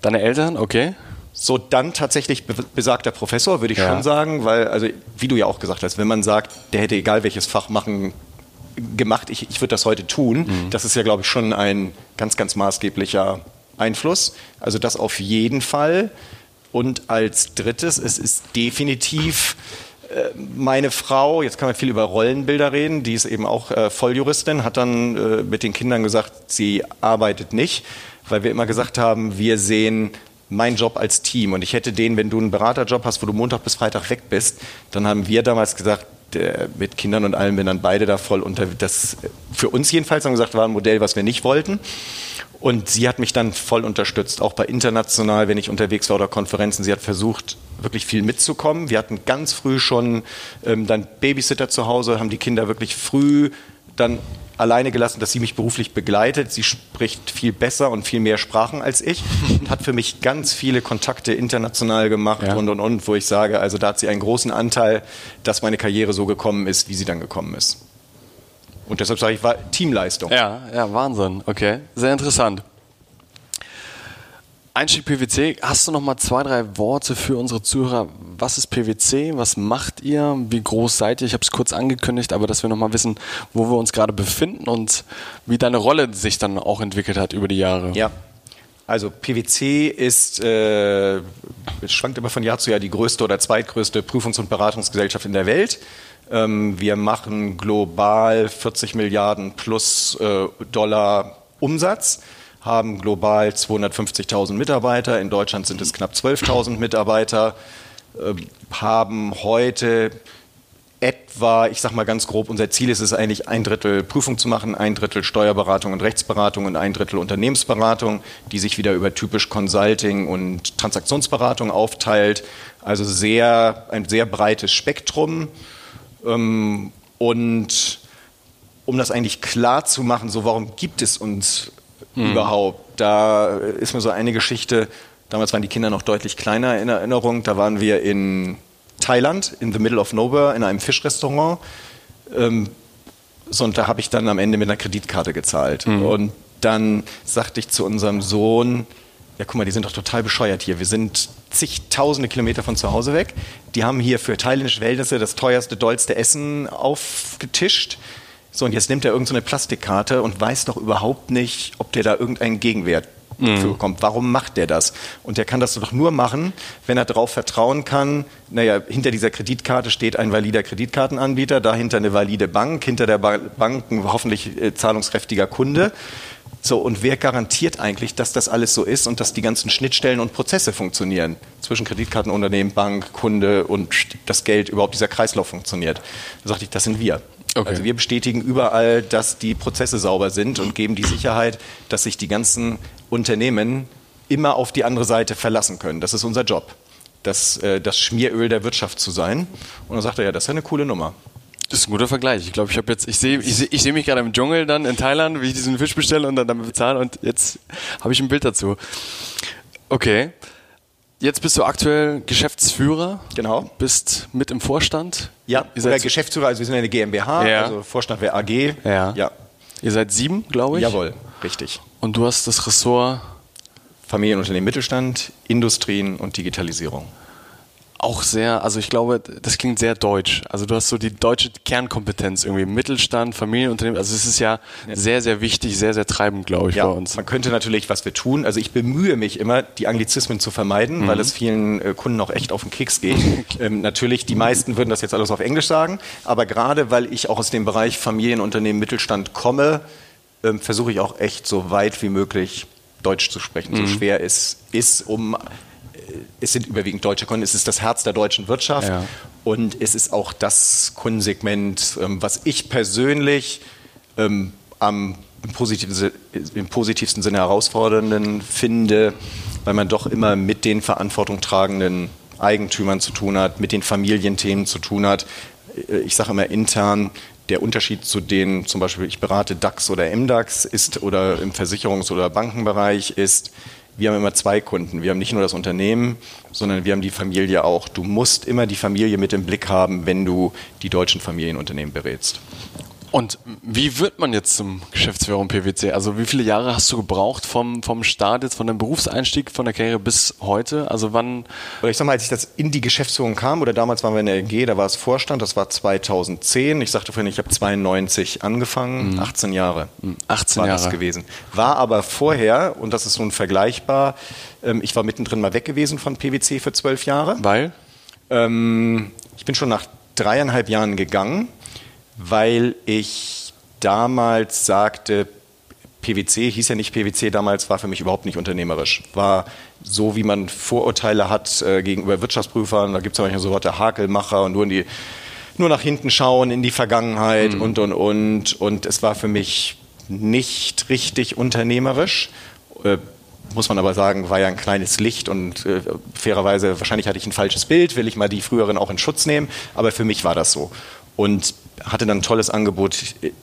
Deine Eltern, okay. So, dann tatsächlich besagter Professor, würde ich ja. schon sagen, weil, also, wie du ja auch gesagt hast, wenn man sagt, der hätte egal welches Fach machen gemacht, ich, ich würde das heute tun, mhm. das ist ja, glaube ich, schon ein ganz, ganz maßgeblicher Einfluss. Also das auf jeden Fall. Und als drittes, es ist definitiv äh, meine Frau, jetzt kann man viel über Rollenbilder reden, die ist eben auch äh, Volljuristin, hat dann äh, mit den Kindern gesagt, sie arbeitet nicht, weil wir immer gesagt haben, wir sehen meinen Job als Team. Und ich hätte den, wenn du einen Beraterjob hast, wo du Montag bis Freitag weg bist, dann haben wir damals gesagt, mit Kindern und allem, wenn dann beide da voll unter, das für uns jedenfalls haben gesagt, war ein Modell, was wir nicht wollten. Und sie hat mich dann voll unterstützt, auch bei international, wenn ich unterwegs war oder Konferenzen. Sie hat versucht, wirklich viel mitzukommen. Wir hatten ganz früh schon ähm, dann Babysitter zu Hause, haben die Kinder wirklich früh dann alleine gelassen, dass sie mich beruflich begleitet. Sie spricht viel besser und viel mehr Sprachen als ich und hat für mich ganz viele Kontakte international gemacht ja. und und und, wo ich sage, also da hat sie einen großen Anteil, dass meine Karriere so gekommen ist, wie sie dann gekommen ist. Und deshalb sage ich, war Teamleistung. Ja, ja, Wahnsinn. Okay, sehr interessant. Einstieg PwC, hast du noch mal zwei, drei Worte für unsere Zuhörer? Was ist PwC? Was macht ihr? Wie groß seid ihr? Ich habe es kurz angekündigt, aber dass wir noch mal wissen, wo wir uns gerade befinden und wie deine Rolle sich dann auch entwickelt hat über die Jahre. Ja, also PwC ist, äh, schwankt immer von Jahr zu Jahr, die größte oder zweitgrößte Prüfungs- und Beratungsgesellschaft in der Welt. Ähm, wir machen global 40 Milliarden plus äh, Dollar Umsatz, haben global 250.000 Mitarbeiter, in Deutschland sind es knapp 12.000 Mitarbeiter, äh, haben heute etwa, ich sage mal ganz grob, unser Ziel ist es eigentlich, ein Drittel Prüfung zu machen, ein Drittel Steuerberatung und Rechtsberatung und ein Drittel Unternehmensberatung, die sich wieder über typisch Consulting und Transaktionsberatung aufteilt. Also sehr, ein sehr breites Spektrum. Ähm, und um das eigentlich klar zu machen, so warum gibt es uns mhm. überhaupt, da ist mir so eine Geschichte Damals waren die Kinder noch deutlich kleiner in Erinnerung. Da waren wir in Thailand, in the middle of nowhere, in einem Fischrestaurant. Ähm, so, und da habe ich dann am Ende mit einer Kreditkarte gezahlt. Mhm. Und dann sagte ich zu unserem Sohn, ja guck mal, die sind doch total bescheuert hier. Wir sind zigtausende Kilometer von zu Hause weg. Die haben hier für thailändische Verhältnisse das teuerste, dollste Essen aufgetischt. So, und jetzt nimmt er irgendeine so Plastikkarte und weiß doch überhaupt nicht, ob der da irgendeinen Gegenwert mhm. für bekommt. Warum macht der das? Und der kann das doch nur machen, wenn er darauf vertrauen kann, naja, hinter dieser Kreditkarte steht ein valider Kreditkartenanbieter, dahinter eine valide Bank, hinter der Bank ein hoffentlich äh, zahlungskräftiger Kunde. So, und wer garantiert eigentlich, dass das alles so ist und dass die ganzen Schnittstellen und Prozesse funktionieren? Zwischen Kreditkartenunternehmen, Bank, Kunde und das Geld, überhaupt dieser Kreislauf funktioniert. Da sagte ich, das sind wir. Okay. Also wir bestätigen überall, dass die Prozesse sauber sind und geben die Sicherheit, dass sich die ganzen Unternehmen immer auf die andere Seite verlassen können. Das ist unser Job, das, äh, das Schmieröl der Wirtschaft zu sein. Und dann sagt er, ja, das ist eine coole Nummer. Das ist ein guter Vergleich. Ich glaube, ich habe jetzt, ich sehe, ich sehe, ich sehe mich gerade im Dschungel dann in Thailand, wie ich diesen Fisch bestelle und dann damit bezahle und jetzt habe ich ein Bild dazu. Okay. Jetzt bist du aktuell Geschäftsführer. Genau. Bist mit im Vorstand. Ja, ihr seid Geschäftsführer, also wir sind eine GmbH, ja. also Vorstand wäre AG. Ja. ja. Ihr seid sieben, glaube ich. Jawohl, richtig. Und du hast das Ressort Familienunternehmen Mittelstand, Industrien und Digitalisierung auch sehr, also ich glaube, das klingt sehr deutsch. Also du hast so die deutsche Kernkompetenz irgendwie, Mittelstand, Familienunternehmen. Also es ist ja, sehr, sehr wichtig, sehr, sehr treibend, glaube ich, ja, bei uns. Man könnte natürlich, was wir tun, also ich bemühe mich immer, die Anglizismen zu vermeiden, mhm. weil es vielen äh, Kunden auch echt auf den Keks geht. ähm, natürlich, die meisten würden das jetzt alles auf Englisch sagen, aber gerade weil ich auch aus dem Bereich Familienunternehmen, Mittelstand komme, ähm, versuche ich auch echt so weit wie möglich Deutsch zu sprechen, mhm. so schwer es ist, um es sind überwiegend deutsche Kunden, es ist das Herz der deutschen Wirtschaft ja. und es ist auch das Kundensegment, ähm, was ich persönlich ähm, am im positivsten, im positivsten Sinne herausfordernden finde, weil man doch immer mit den Verantwortung tragenden Eigentümern zu tun hat, mit den Familienthemen zu tun hat. Äh, ich sage immer intern, der Unterschied zu denen, zum Beispiel ich berate DAX oder MDAX ist oder im Versicherungs- oder Bankenbereich ist, wir haben immer zwei Kunden. Wir haben nicht nur das Unternehmen, sondern wir haben die Familie auch. Du musst immer die Familie mit im Blick haben, wenn du die deutschen Familienunternehmen berätst. Und wie wird man jetzt zum Geschäftsführer im PwC? Also wie viele Jahre hast du gebraucht vom, vom Start jetzt, von deinem Berufseinstieg, von der Karriere bis heute? Also wann? Oder ich sag mal, als ich das in die Geschäftsführung kam, oder damals waren wir in der EG, da war es Vorstand, das war 2010. Ich sagte vorhin, ich habe 92 angefangen, mhm. 18 Jahre. 18 war Jahre. das gewesen. War aber vorher, und das ist nun vergleichbar, ähm, ich war mittendrin mal weg gewesen von PwC für zwölf Jahre. Weil? Ähm, ich bin schon nach dreieinhalb Jahren gegangen weil ich damals sagte, PwC hieß ja nicht PwC damals, war für mich überhaupt nicht unternehmerisch. War so, wie man Vorurteile hat äh, gegenüber Wirtschaftsprüfern. Da gibt es ja manchmal so Worte Hakelmacher und nur, in die, nur nach hinten schauen in die Vergangenheit mhm. und, und, und. Und es war für mich nicht richtig unternehmerisch. Äh, muss man aber sagen, war ja ein kleines Licht und äh, fairerweise, wahrscheinlich hatte ich ein falsches Bild, will ich mal die früheren auch in Schutz nehmen, aber für mich war das so. Und hatte dann ein tolles Angebot.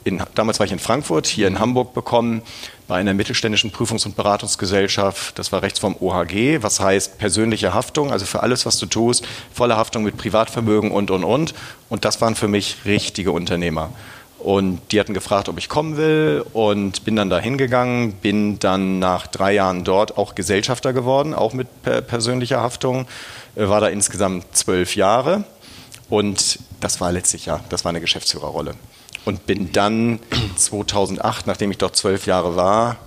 In, damals war ich in Frankfurt, hier in Hamburg bekommen, bei einer mittelständischen Prüfungs- und Beratungsgesellschaft. Das war rechts vom OHG, was heißt persönliche Haftung, also für alles, was du tust, volle Haftung mit Privatvermögen und, und, und. Und das waren für mich richtige Unternehmer. Und die hatten gefragt, ob ich kommen will und bin dann da hingegangen, bin dann nach drei Jahren dort auch Gesellschafter geworden, auch mit persönlicher Haftung, äh, war da insgesamt zwölf Jahre und das war letztlich ja, das war eine Geschäftsführerrolle. Und bin dann 2008, nachdem ich dort zwölf Jahre war,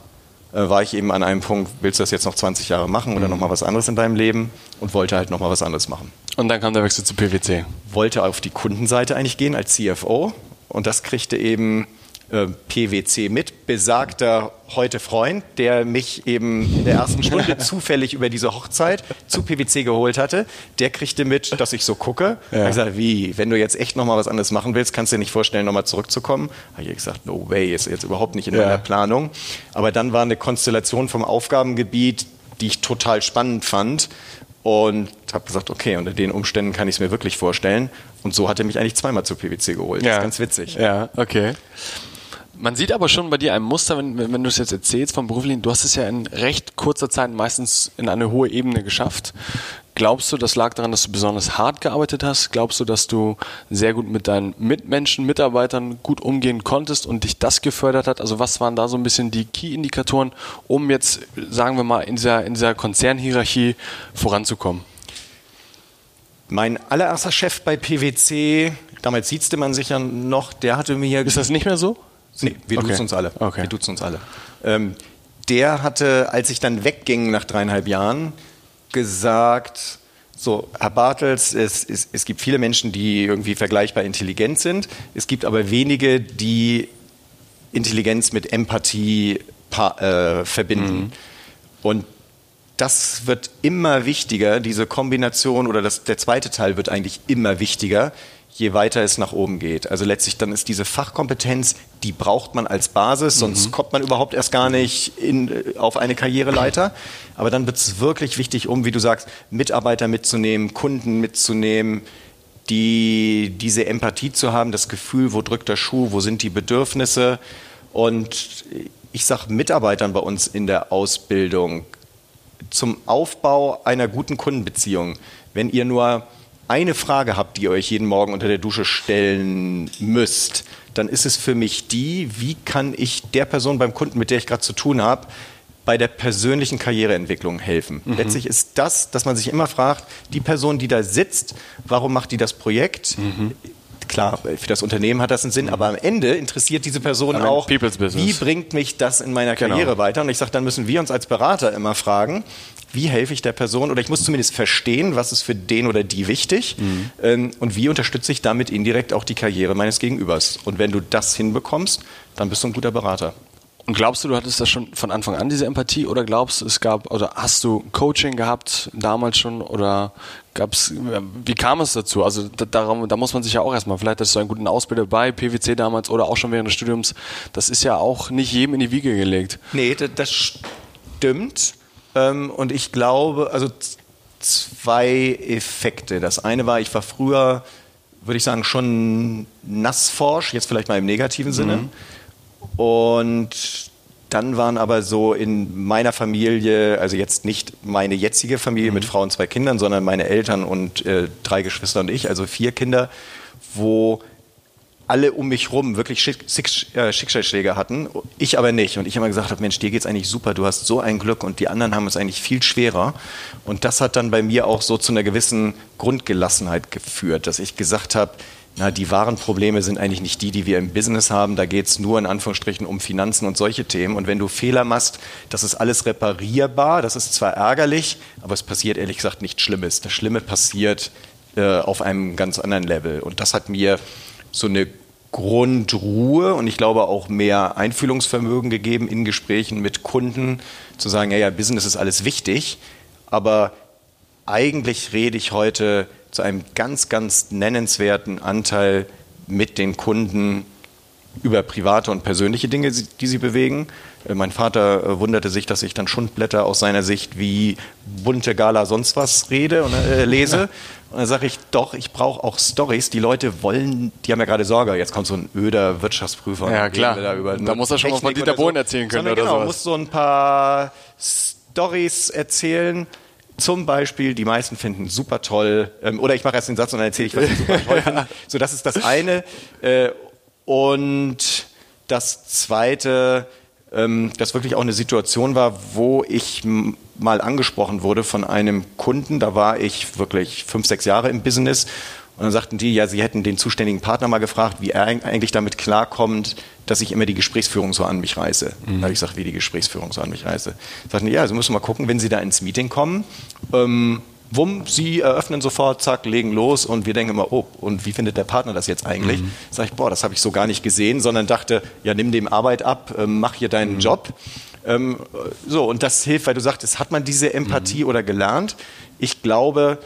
äh, war ich eben an einem Punkt, willst du das jetzt noch 20 Jahre machen oder mhm. nochmal was anderes in deinem Leben? Und wollte halt nochmal was anderes machen. Und dann kam der Wechsel zu PwC. Wollte auf die Kundenseite eigentlich gehen als CFO. Und das kriegte eben PwC mit, besagter heute Freund, der mich eben in der ersten Stunde zufällig über diese Hochzeit zu PwC geholt hatte, der kriegte mit, dass ich so gucke. Ja. Ich gesagt, wie, wenn du jetzt echt nochmal was anderes machen willst, kannst du dir nicht vorstellen, nochmal zurückzukommen? Habe ich gesagt, no way, ist jetzt überhaupt nicht in ja. meiner Planung. Aber dann war eine Konstellation vom Aufgabengebiet, die ich total spannend fand und habe gesagt, okay, unter den Umständen kann ich es mir wirklich vorstellen. Und so hat er mich eigentlich zweimal zu PwC geholt. Ja. Das ist ganz witzig. Ja, okay Man sieht aber schon bei dir ein Muster, wenn, wenn du es jetzt erzählst vom beruflichen, du hast es ja in recht kurzer Zeit meistens in eine hohe Ebene geschafft. Glaubst du, das lag daran, dass du besonders hart gearbeitet hast? Glaubst du, dass du sehr gut mit deinen Mitmenschen, Mitarbeitern gut umgehen konntest und dich das gefördert hat? Also was waren da so ein bisschen die Key-Indikatoren, um jetzt, sagen wir mal, in dieser, in dieser Konzernhierarchie voranzukommen? Mein allererster Chef bei PwC, damals siezte man sich ja noch, der hatte mir... Ist das nicht mehr so? Nee, wir okay. duzen uns alle. Okay. Wir duzen uns alle. Ähm, der hatte, als ich dann wegging nach dreieinhalb Jahren, gesagt, so, Herr Bartels, es, es, es gibt viele Menschen, die irgendwie vergleichbar intelligent sind. Es gibt aber wenige, die Intelligenz mit Empathie äh, verbinden. Mhm. Und das wird immer wichtiger, diese Kombination oder das, der zweite Teil wird eigentlich immer wichtiger, je weiter es nach oben geht. Also letztlich dann ist diese Fachkompetenz, die braucht man als Basis, sonst mhm. kommt man überhaupt erst gar nicht in, äh, auf eine Karriereleiter. Aber dann wird es wirklich wichtig, um, wie du sagst, Mitarbeiter mitzunehmen, Kunden mitzunehmen, die, diese Empathie zu haben, das Gefühl, wo drückt der Schuh, wo sind die Bedürfnisse. Und ich sage Mitarbeitern bei uns in der Ausbildung zum Aufbau einer guten Kundenbeziehung, wenn ihr nur eine Frage habt, die ihr euch jeden Morgen unter der Dusche stellen müsst, dann ist es für mich die, wie kann ich der Person beim Kunden, mit der ich gerade zu tun habe, bei der persönlichen Karriereentwicklung helfen. Mhm. Letztlich ist das, dass man sich immer fragt, die Person, die da sitzt, warum macht die das Projekt? Mhm. Klar, für das Unternehmen hat das einen Sinn, mhm. aber am Ende interessiert diese Person auch, wie bringt mich das in meiner genau. Karriere genau. weiter? Und ich sage, dann müssen wir uns als Berater immer fragen, wie helfe ich der Person oder ich muss zumindest verstehen, was ist für den oder die wichtig mhm. ähm, und wie unterstütze ich damit indirekt auch die Karriere meines Gegenübers. Und wenn du das hinbekommst, dann bist du ein guter Berater. Und glaubst du, du hattest das schon von Anfang an, diese Empathie, oder glaubst du, es gab, oder hast du Coaching gehabt damals schon, oder gab's, wie kam es dazu? Also da, darum, da muss man sich ja auch erstmal, vielleicht hast du einen guten Ausbilder bei PwC damals oder auch schon während des Studiums, das ist ja auch nicht jedem in die Wiege gelegt. Nee, das stimmt. Ähm, und ich glaube, also zwei Effekte. Das eine war, ich war früher, würde ich sagen, schon nassforsch, jetzt vielleicht mal im negativen Sinne. Mhm. Und dann waren aber so in meiner Familie, also jetzt nicht meine jetzige Familie mhm. mit Frau und zwei Kindern, sondern meine Eltern und äh, drei Geschwister und ich, also vier Kinder, wo alle um mich rum wirklich Schick, äh, Schicksalsschläge hatten, ich aber nicht. Und ich immer gesagt habe, Mensch, dir geht's eigentlich super, du hast so ein Glück und die anderen haben es eigentlich viel schwerer. Und das hat dann bei mir auch so zu einer gewissen Grundgelassenheit geführt, dass ich gesagt habe, na, die wahren Probleme sind eigentlich nicht die, die wir im Business haben. Da geht's nur in Anführungsstrichen um Finanzen und solche Themen. Und wenn du Fehler machst, das ist alles reparierbar. Das ist zwar ärgerlich, aber es passiert ehrlich gesagt nichts Schlimmes. Das Schlimme passiert äh, auf einem ganz anderen Level. Und das hat mir so eine Grundruhe und ich glaube auch mehr Einfühlungsvermögen gegeben in Gesprächen mit Kunden, zu sagen, ja, ja, Business ist alles wichtig, aber eigentlich rede ich heute zu einem ganz, ganz nennenswerten Anteil mit den Kunden über private und persönliche Dinge, die sie bewegen. Äh, mein Vater äh, wunderte sich, dass ich dann Schundblätter aus seiner Sicht wie bunte Gala sonst was rede und äh, lese. Und dann sage ich, doch, ich brauche auch Stories. Die Leute wollen, die haben ja gerade Sorge, jetzt kommt so ein öder Wirtschaftsprüfer. Ja, klar. Da, über da muss er schon mal von Dieter Bohlen so. erzählen können. Sondern oder genau, sowas. muss so ein paar Stories erzählen. Zum Beispiel, die meisten finden super toll, ähm, oder ich mache erst den Satz und dann erzähle ich, was sie super toll finden. So, das ist das eine. Äh, und das zweite, das wirklich auch eine Situation war, wo ich mal angesprochen wurde von einem Kunden. Da war ich wirklich fünf, sechs Jahre im Business. Und dann sagten die, ja, sie hätten den zuständigen Partner mal gefragt, wie er eigentlich damit klarkommt, dass ich immer die Gesprächsführung so an mich reiße. Mhm. Da habe ich gesagt, wie die Gesprächsführung so an mich reiße. Sagten die, ja, Sie müssen mal gucken, wenn Sie da ins Meeting kommen, ähm, wumm, Sie eröffnen sofort, zack, legen los und wir denken immer, oh, und wie findet der Partner das jetzt eigentlich? Mhm. Sag ich, boah, das habe ich so gar nicht gesehen, sondern dachte, ja, nimm dem Arbeit ab, ähm, mach hier deinen mhm. Job. Ähm, so, und das hilft, weil du sagtest, hat man diese Empathie mhm. oder gelernt? Ich glaube,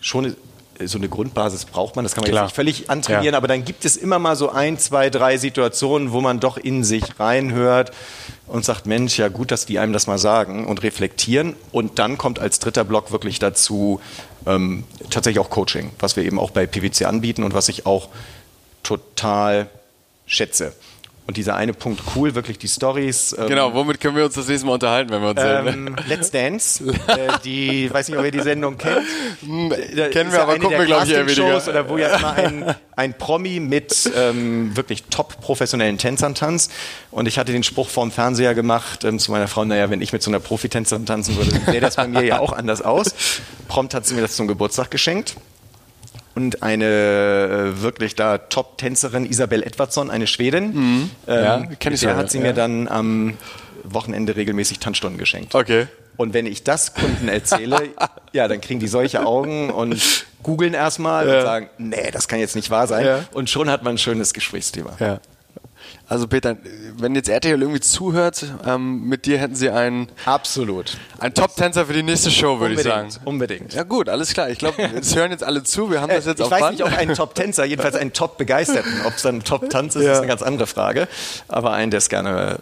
schon so eine Grundbasis braucht man, das kann man Klar. jetzt nicht völlig antrainieren, ja. aber dann gibt es immer mal so ein, zwei, drei Situationen, wo man doch in sich reinhört und sagt, Mensch, ja gut, dass die einem das mal sagen und reflektieren. Und dann kommt als dritter Block wirklich dazu ähm, tatsächlich auch Coaching, was wir eben auch bei PwC anbieten und was ich auch total schätze. Und dieser eine Punkt cool, wirklich die Stories. Ähm, genau, womit können wir uns das nächste Mal unterhalten, wenn wir uns ähm, sehen? Let's Dance, äh, die, weiß nicht, ob ihr die Sendung kennt. Hm, kennen wir, aber gucken wir, glaube ich, eher weniger. Oder wo ja immer ein, ein Promi mit ähm, wirklich top professionellen Tänzern tanzt. Und ich hatte den Spruch vorm Fernseher gemacht ähm, zu meiner Frau, naja, wenn ich mit so einer Profitänzerin tanzen würde, sähe das bei mir ja auch anders aus. Prompt hat sie mir das zum Geburtstag geschenkt und eine äh, wirklich da Top-Tänzerin Isabel Edwardsson, eine Schwedin. Mhm. Ähm, ja, kenn ich der hat sie ja. mir dann am Wochenende regelmäßig Tanzstunden geschenkt. Okay. Und wenn ich das Kunden erzähle, ja, dann kriegen die solche Augen und googeln erstmal ja. und sagen, nee, das kann jetzt nicht wahr sein. Ja. Und schon hat man ein schönes Gesprächsthema. Ja. Also Peter, wenn jetzt RTL irgendwie zuhört, ähm, mit dir hätten sie einen absolut ein Top-Tänzer für die nächste Show, würde ich sagen. Unbedingt. Ja gut, alles klar. Ich glaube, es hören jetzt alle zu. Wir haben das jetzt ich auf weiß Band. nicht, ob einen Top-Tänzer, jedenfalls einen Top-Begeisterten. Ob es dann ein Top-Tanz ist, ja. ist eine ganz andere Frage. Aber einen, der es gerne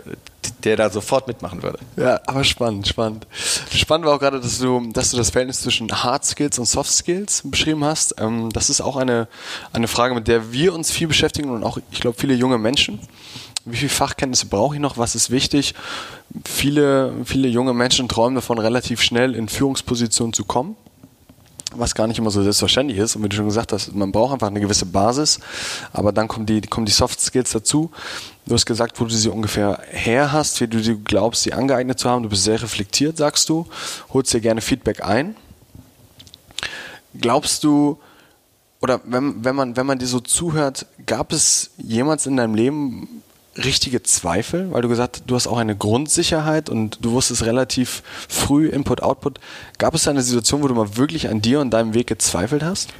der da sofort mitmachen würde. Ja, aber spannend, spannend. Spannend war auch gerade, dass du, dass du das Verhältnis zwischen Hard Skills und Soft Skills beschrieben hast. Ähm, das ist auch eine, eine Frage, mit der wir uns viel beschäftigen und auch, ich glaube, viele junge Menschen. Wie viel Fachkenntnisse brauche ich noch? Was ist wichtig? Viele, viele junge Menschen träumen davon, relativ schnell in Führungspositionen zu kommen was gar nicht immer so selbstverständlich ist. Und wie du schon gesagt hast, man braucht einfach eine gewisse Basis, aber dann kommen die, kommen die Soft Skills dazu. Du hast gesagt, wo du sie ungefähr her hast, wie du sie glaubst, sie angeeignet zu haben. Du bist sehr reflektiert, sagst du, holst dir gerne Feedback ein. Glaubst du, oder wenn, wenn, man, wenn man dir so zuhört, gab es jemals in deinem Leben richtige Zweifel, weil du gesagt hast, du hast auch eine Grundsicherheit und du wusstest relativ früh Input, Output. Gab es da eine Situation, wo du mal wirklich an dir und deinem Weg gezweifelt hast?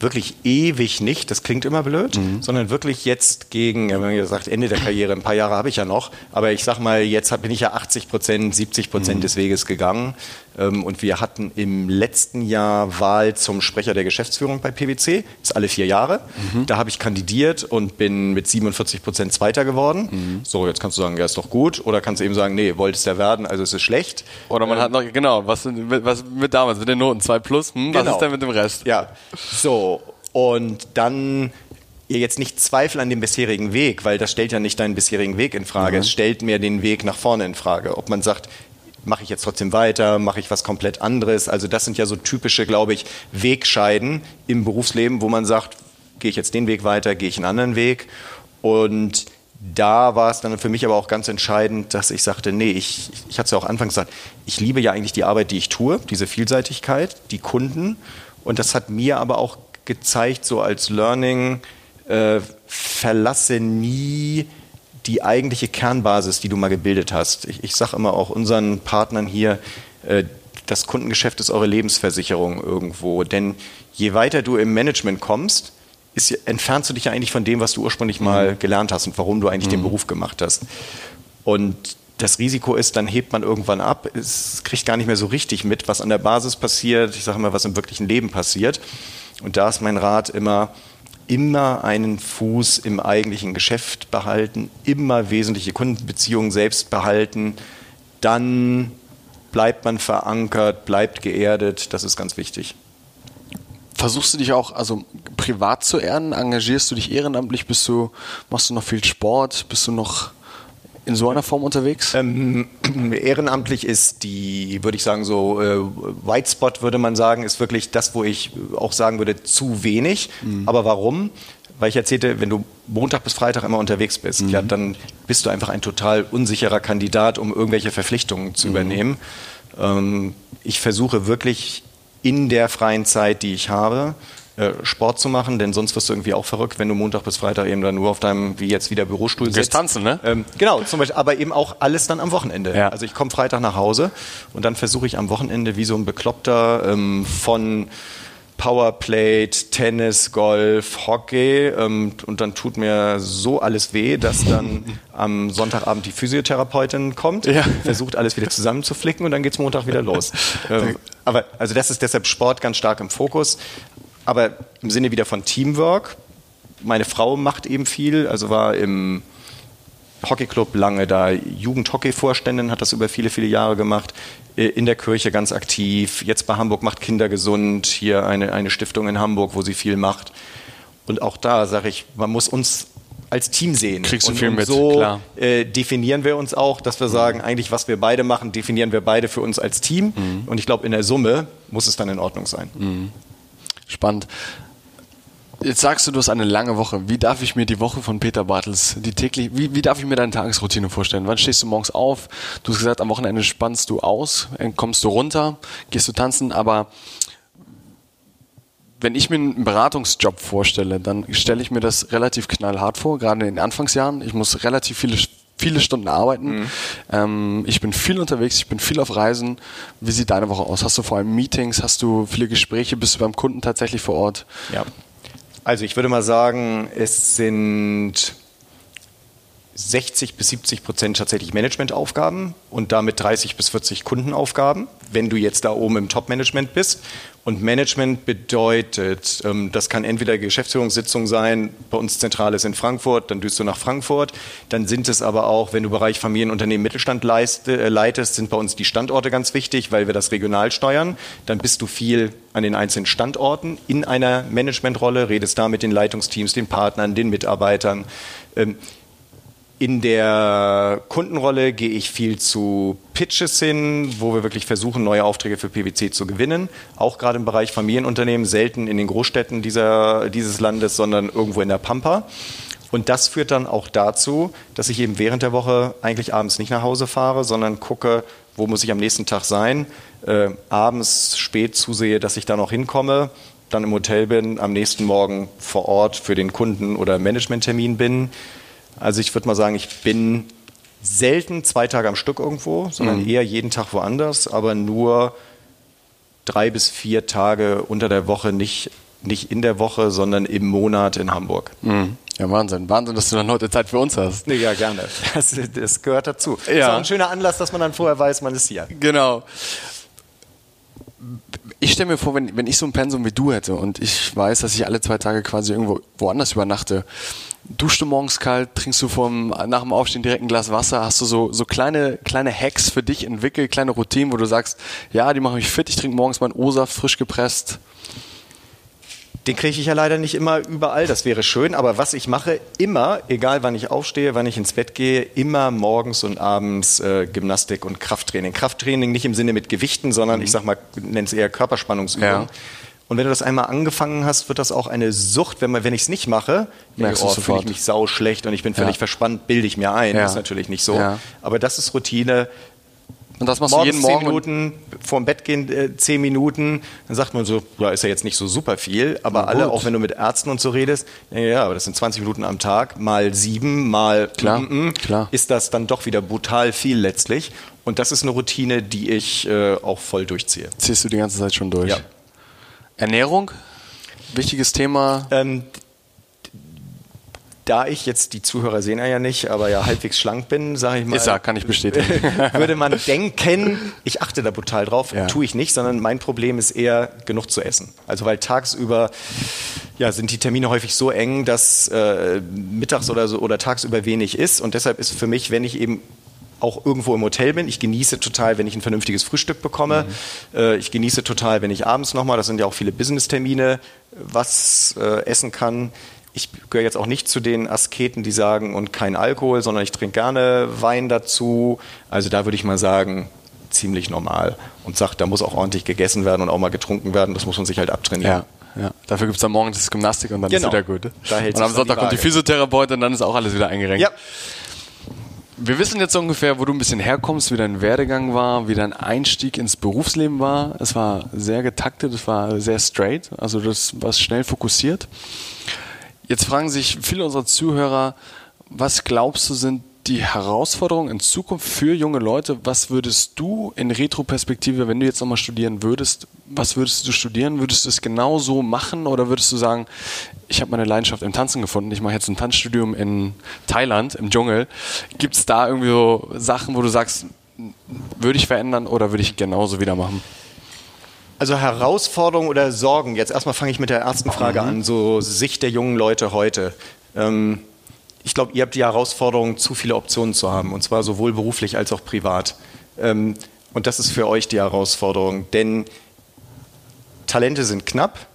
wirklich ewig nicht, das klingt immer blöd, mhm. sondern wirklich jetzt gegen, wenn man gesagt, Ende der Karriere, ein paar Jahre habe ich ja noch, aber ich sag mal, jetzt bin ich ja 80 Prozent, 70 Prozent mhm. des Weges gegangen und wir hatten im letzten Jahr Wahl zum Sprecher der Geschäftsführung bei PwC, ist alle vier Jahre. Mhm. Da habe ich kandidiert und bin mit 47 Prozent Zweiter geworden. Mhm. So, jetzt kannst du sagen, ja, ist doch gut. Oder kannst du eben sagen, nee, wolltest ja werden, also es ist schlecht. Oder man ähm, hat noch, genau, was, was mit damals, mit den Noten 2 plus, hm, was genau. ist denn mit dem Rest? Ja, so. Und dann jetzt nicht Zweifel an dem bisherigen Weg, weil das stellt ja nicht deinen bisherigen Weg in Frage. Mhm. Es stellt mehr den Weg nach vorne in Frage. Ob man sagt, mache ich jetzt trotzdem weiter, mache ich was komplett anderes. Also das sind ja so typische, glaube ich, Wegscheiden im Berufsleben, wo man sagt, gehe ich jetzt den Weg weiter, gehe ich einen anderen Weg. Und da war es dann für mich aber auch ganz entscheidend, dass ich sagte, nee, ich, ich hatte es ja auch anfangs gesagt, ich liebe ja eigentlich die Arbeit, die ich tue, diese Vielseitigkeit, die Kunden. Und das hat mir aber auch gezeigt, so als Learning, äh, verlasse nie die eigentliche Kernbasis, die du mal gebildet hast. Ich, ich sage immer auch unseren Partnern hier, äh, das Kundengeschäft ist eure Lebensversicherung irgendwo. Denn je weiter du im Management kommst, ist, entfernst du dich ja eigentlich von dem, was du ursprünglich mal mhm. gelernt hast und warum du eigentlich mhm. den Beruf gemacht hast. Und das Risiko ist, dann hebt man irgendwann ab, es kriegt gar nicht mehr so richtig mit, was an der Basis passiert, ich sage immer, was im wirklichen Leben passiert. Und da ist mein Rat immer, immer einen Fuß im eigentlichen Geschäft behalten, immer wesentliche Kundenbeziehungen selbst behalten, dann bleibt man verankert, bleibt geerdet, das ist ganz wichtig. Versuchst du dich auch also privat zu erden? Engagierst du dich ehrenamtlich? Bist du, machst du noch viel Sport? Bist du noch in so einer Form unterwegs? Ähm, ehrenamtlich ist die, würde ich sagen, so äh, White Spot würde man sagen, ist wirklich das, wo ich auch sagen würde, zu wenig. Mhm. Aber warum? Weil ich erzählte, wenn du Montag bis Freitag immer unterwegs bist, mhm. ja, dann bist du einfach ein total unsicherer Kandidat, um irgendwelche Verpflichtungen zu mhm. übernehmen. Ähm, ich versuche wirklich in der freien Zeit, die ich habe, äh, Sport zu machen, denn sonst wirst du irgendwie auch verrückt, wenn du Montag bis Freitag eben dann nur auf deinem, wie jetzt wieder Bürostuhl sitzt. Gehst tanzen, ne? Ähm, genau, zum Beispiel, aber eben auch alles dann am Wochenende. Ja. Also ich komme Freitag nach Hause und dann versuche ich am Wochenende wie so ein Bekloppter ähm, von Powerplate, Tennis, Golf, Hockey ähm, und dann tut mir so alles weh, dass dann am Sonntagabend die Physiotherapeutin kommt, ja. versucht alles wieder zusammenzuflicken und dann geht es Montag wieder los. ähm, aber also das ist deshalb Sport ganz stark im Fokus aber im Sinne wieder von Teamwork. Meine Frau macht eben viel, also war im Hockeyclub lange da Jugendhockey-Vorständin, hat das über viele, viele Jahre gemacht, in der Kirche ganz aktiv, jetzt bei Hamburg macht Kinder gesund, hier eine, eine Stiftung in Hamburg, wo sie viel macht. Und auch da sage ich, man muss uns als Team sehen. Kriegst du und, viel mit, so klar. Äh, definieren wir uns auch, dass wir sagen, eigentlich was wir beide machen, definieren wir beide für uns als Team. Mhm. Und ich glaube, in der Summe muss es dann in Ordnung sein. Spannend. Jetzt sagst du, du hast eine lange Woche. Wie darf ich mir die Woche von Peter Bartels, die täglich, wie, wie darf ich mir deine Tagesroutine vorstellen? Wann stehst du morgens auf? Du hast gesagt, am Wochenende spannst du aus, äh, kommst du runter, gehst du tanzen, aber wenn ich mir einen Beratungsjob vorstelle, dann stelle ich mir das relativ knallhart vor, gerade in den Anfangsjahren. Ich muss relativ viele, viele Stunden arbeiten. Ähm, ich bin viel unterwegs, ich bin viel auf Reisen. Wie sieht deine Woche aus? Hast du vor allem Meetings? Hast du viele Gespräche? Bist du beim Kunden tatsächlich vor Ort? Ja. Also ich würde mal sagen, es sind 60 bis 70 Prozent tatsächlich Managementaufgaben und damit 30 bis 40 Kundenaufgaben, wenn du jetzt da oben im Top-Management bist. Und Management bedeutet, ähm, das kann entweder Geschäftsführungssitzung sein, bei uns zentral ist in Frankfurt, dann düst du nach Frankfurt. Dann sind es aber auch, wenn du Bereich Familienunternehmen Mittelstand äh, leitest, sind bei uns die Standorte ganz wichtig, weil wir das regional steuern. Dann bist du viel an den einzelnen Standorten in einer Managementrolle, redest da mit den Leitungsteams, den Partnern, den Mitarbeitern. In der Kundenrolle gehe ich viel zu Pitches hin, wo wir wirklich versuchen, neue Aufträge für PwC zu gewinnen. Auch gerade im Bereich Familienunternehmen, selten in den Großstädten dieser, dieses Landes, sondern irgendwo in der Pampa. Und das führt dann auch dazu, dass ich eben während der Woche eigentlich abends nicht nach Hause fahre, sondern gucke, wo muss ich am nächsten Tag sein. Äh, abends spät zusehe, dass ich da noch hinkomme, dann im Hotel bin, am nächsten Morgen vor Ort für den Kunden- oder Managementtermin bin. Also ich würde mal sagen, ich bin selten zwei Tage am Stück irgendwo, sondern eher jeden Tag woanders, aber nur drei bis vier Tage unter der Woche, nicht, nicht in der Woche, sondern im Monat in Hamburg. Ja, Wahnsinn. Wahnsinn, dass du dann heute Zeit für uns hast. Nee, ja, gerne. Das, das gehört dazu. Ja. Ist auch ein schöner Anlass, dass man dann vorher weiß, man ist hier. Genau. Ich stelle mir vor, wenn, wenn ich so ein Pensum wie du hätte und ich weiß, dass ich alle zwei Tage quasi irgendwo woanders übernachte, duschst du morgens kalt, trinkst du vom, nach dem Aufstehen direkt ein Glas Wasser, hast du so, so kleine, kleine Hacks für dich entwickelt, kleine Routinen, wo du sagst, ja, die machen mich fit, ich trinke morgens meinen O-Saft frisch gepresst. Den kriege ich ja leider nicht immer überall, das wäre schön, aber was ich mache, immer, egal wann ich aufstehe, wann ich ins Bett gehe, immer morgens und abends äh, Gymnastik und Krafttraining. Krafttraining nicht im Sinne mit Gewichten, sondern ich sag mal, nenne es eher Körperspannungsübung. Ja. Und wenn du das einmal angefangen hast, wird das auch eine Sucht. Wenn, man- wenn ich es nicht mache, denke Merkst du oh, fühle ich mich sau schlecht und ich bin völlig Ja. verspannt, bilde ich mir ein. Ja. Das ist natürlich nicht so. Ja. Aber das ist Routine. Und das machst du Morgens jeden zehn Morgen. und- Minuten, vorm Bett gehen äh, zehn Minuten, dann sagt man so, ja, ist ja jetzt nicht so super viel, aber alle, auch wenn du mit Ärzten und so redest, ja, ja, aber das sind 20 Minuten am Tag, mal sieben, mal Klar, mm, mm, klar. ist das dann doch wieder brutal viel letztlich. Und das ist eine Routine, die ich äh, auch voll durchziehe. Ziehst du die ganze Zeit schon durch. Ja. Ernährung, wichtiges Thema. Ähm, da ich jetzt, die Zuhörer sehen ja nicht, aber ja halbwegs schlank bin, sage ich mal. Ist er, kann ich bestätigen. würde man denken, ich achte da brutal drauf, Ja. tue ich nicht, sondern mein Problem ist eher genug zu essen. Also weil tagsüber ja, sind die Termine häufig so eng, dass äh, mittags oder so oder tagsüber wenig ist und deshalb ist für mich, wenn ich eben auch irgendwo im Hotel bin. Ich genieße total, wenn ich ein vernünftiges Frühstück bekomme. Äh, ich genieße total, wenn ich abends nochmal, das sind ja auch viele Business-Termine, was äh, essen kann. Ich gehöre jetzt auch nicht zu den Asketen, die sagen, und kein Alkohol, sondern ich trinke gerne Wein dazu. Also da würde ich mal sagen, ziemlich normal. Und sagt, da muss auch ordentlich gegessen werden und auch mal getrunken werden. Das muss man sich halt abtrainieren. Ja, ja. Dafür gibt es dann morgens das Gymnastik und dann Genau. ist wieder gut. Da und am Sonntag kommt die. Physiotherapeutin und dann ist auch alles wieder eingerenkt. Ja. Wir wissen jetzt ungefähr, wo du ein bisschen herkommst, wie dein Werdegang war, wie dein Einstieg ins Berufsleben war. Es war sehr getaktet, es war sehr straight, also das war schnell fokussiert. Jetzt fragen sich viele unserer Zuhörer, was glaubst du sind die Herausforderungen in Zukunft für junge Leute? Was würdest du in Retroperspektive, wenn du jetzt nochmal studieren würdest, was würdest du studieren? Würdest du es genau so machen oder würdest du sagen, ich habe meine Leidenschaft im Tanzen gefunden, ich mache jetzt ein Tanzstudium in Thailand, im Dschungel. Gibt es da irgendwie so Sachen, wo du sagst, würde ich verändern oder würde ich genauso wieder machen? Also Herausforderungen oder Sorgen. Jetzt erstmal fange ich mit der ersten Frage an, so Sicht der jungen Leute heute. Ähm, ich glaube, ihr habt die Herausforderung, zu viele Optionen zu haben, und zwar sowohl beruflich als auch privat. Ähm, und das ist für euch die Herausforderung, denn Talente sind knapp.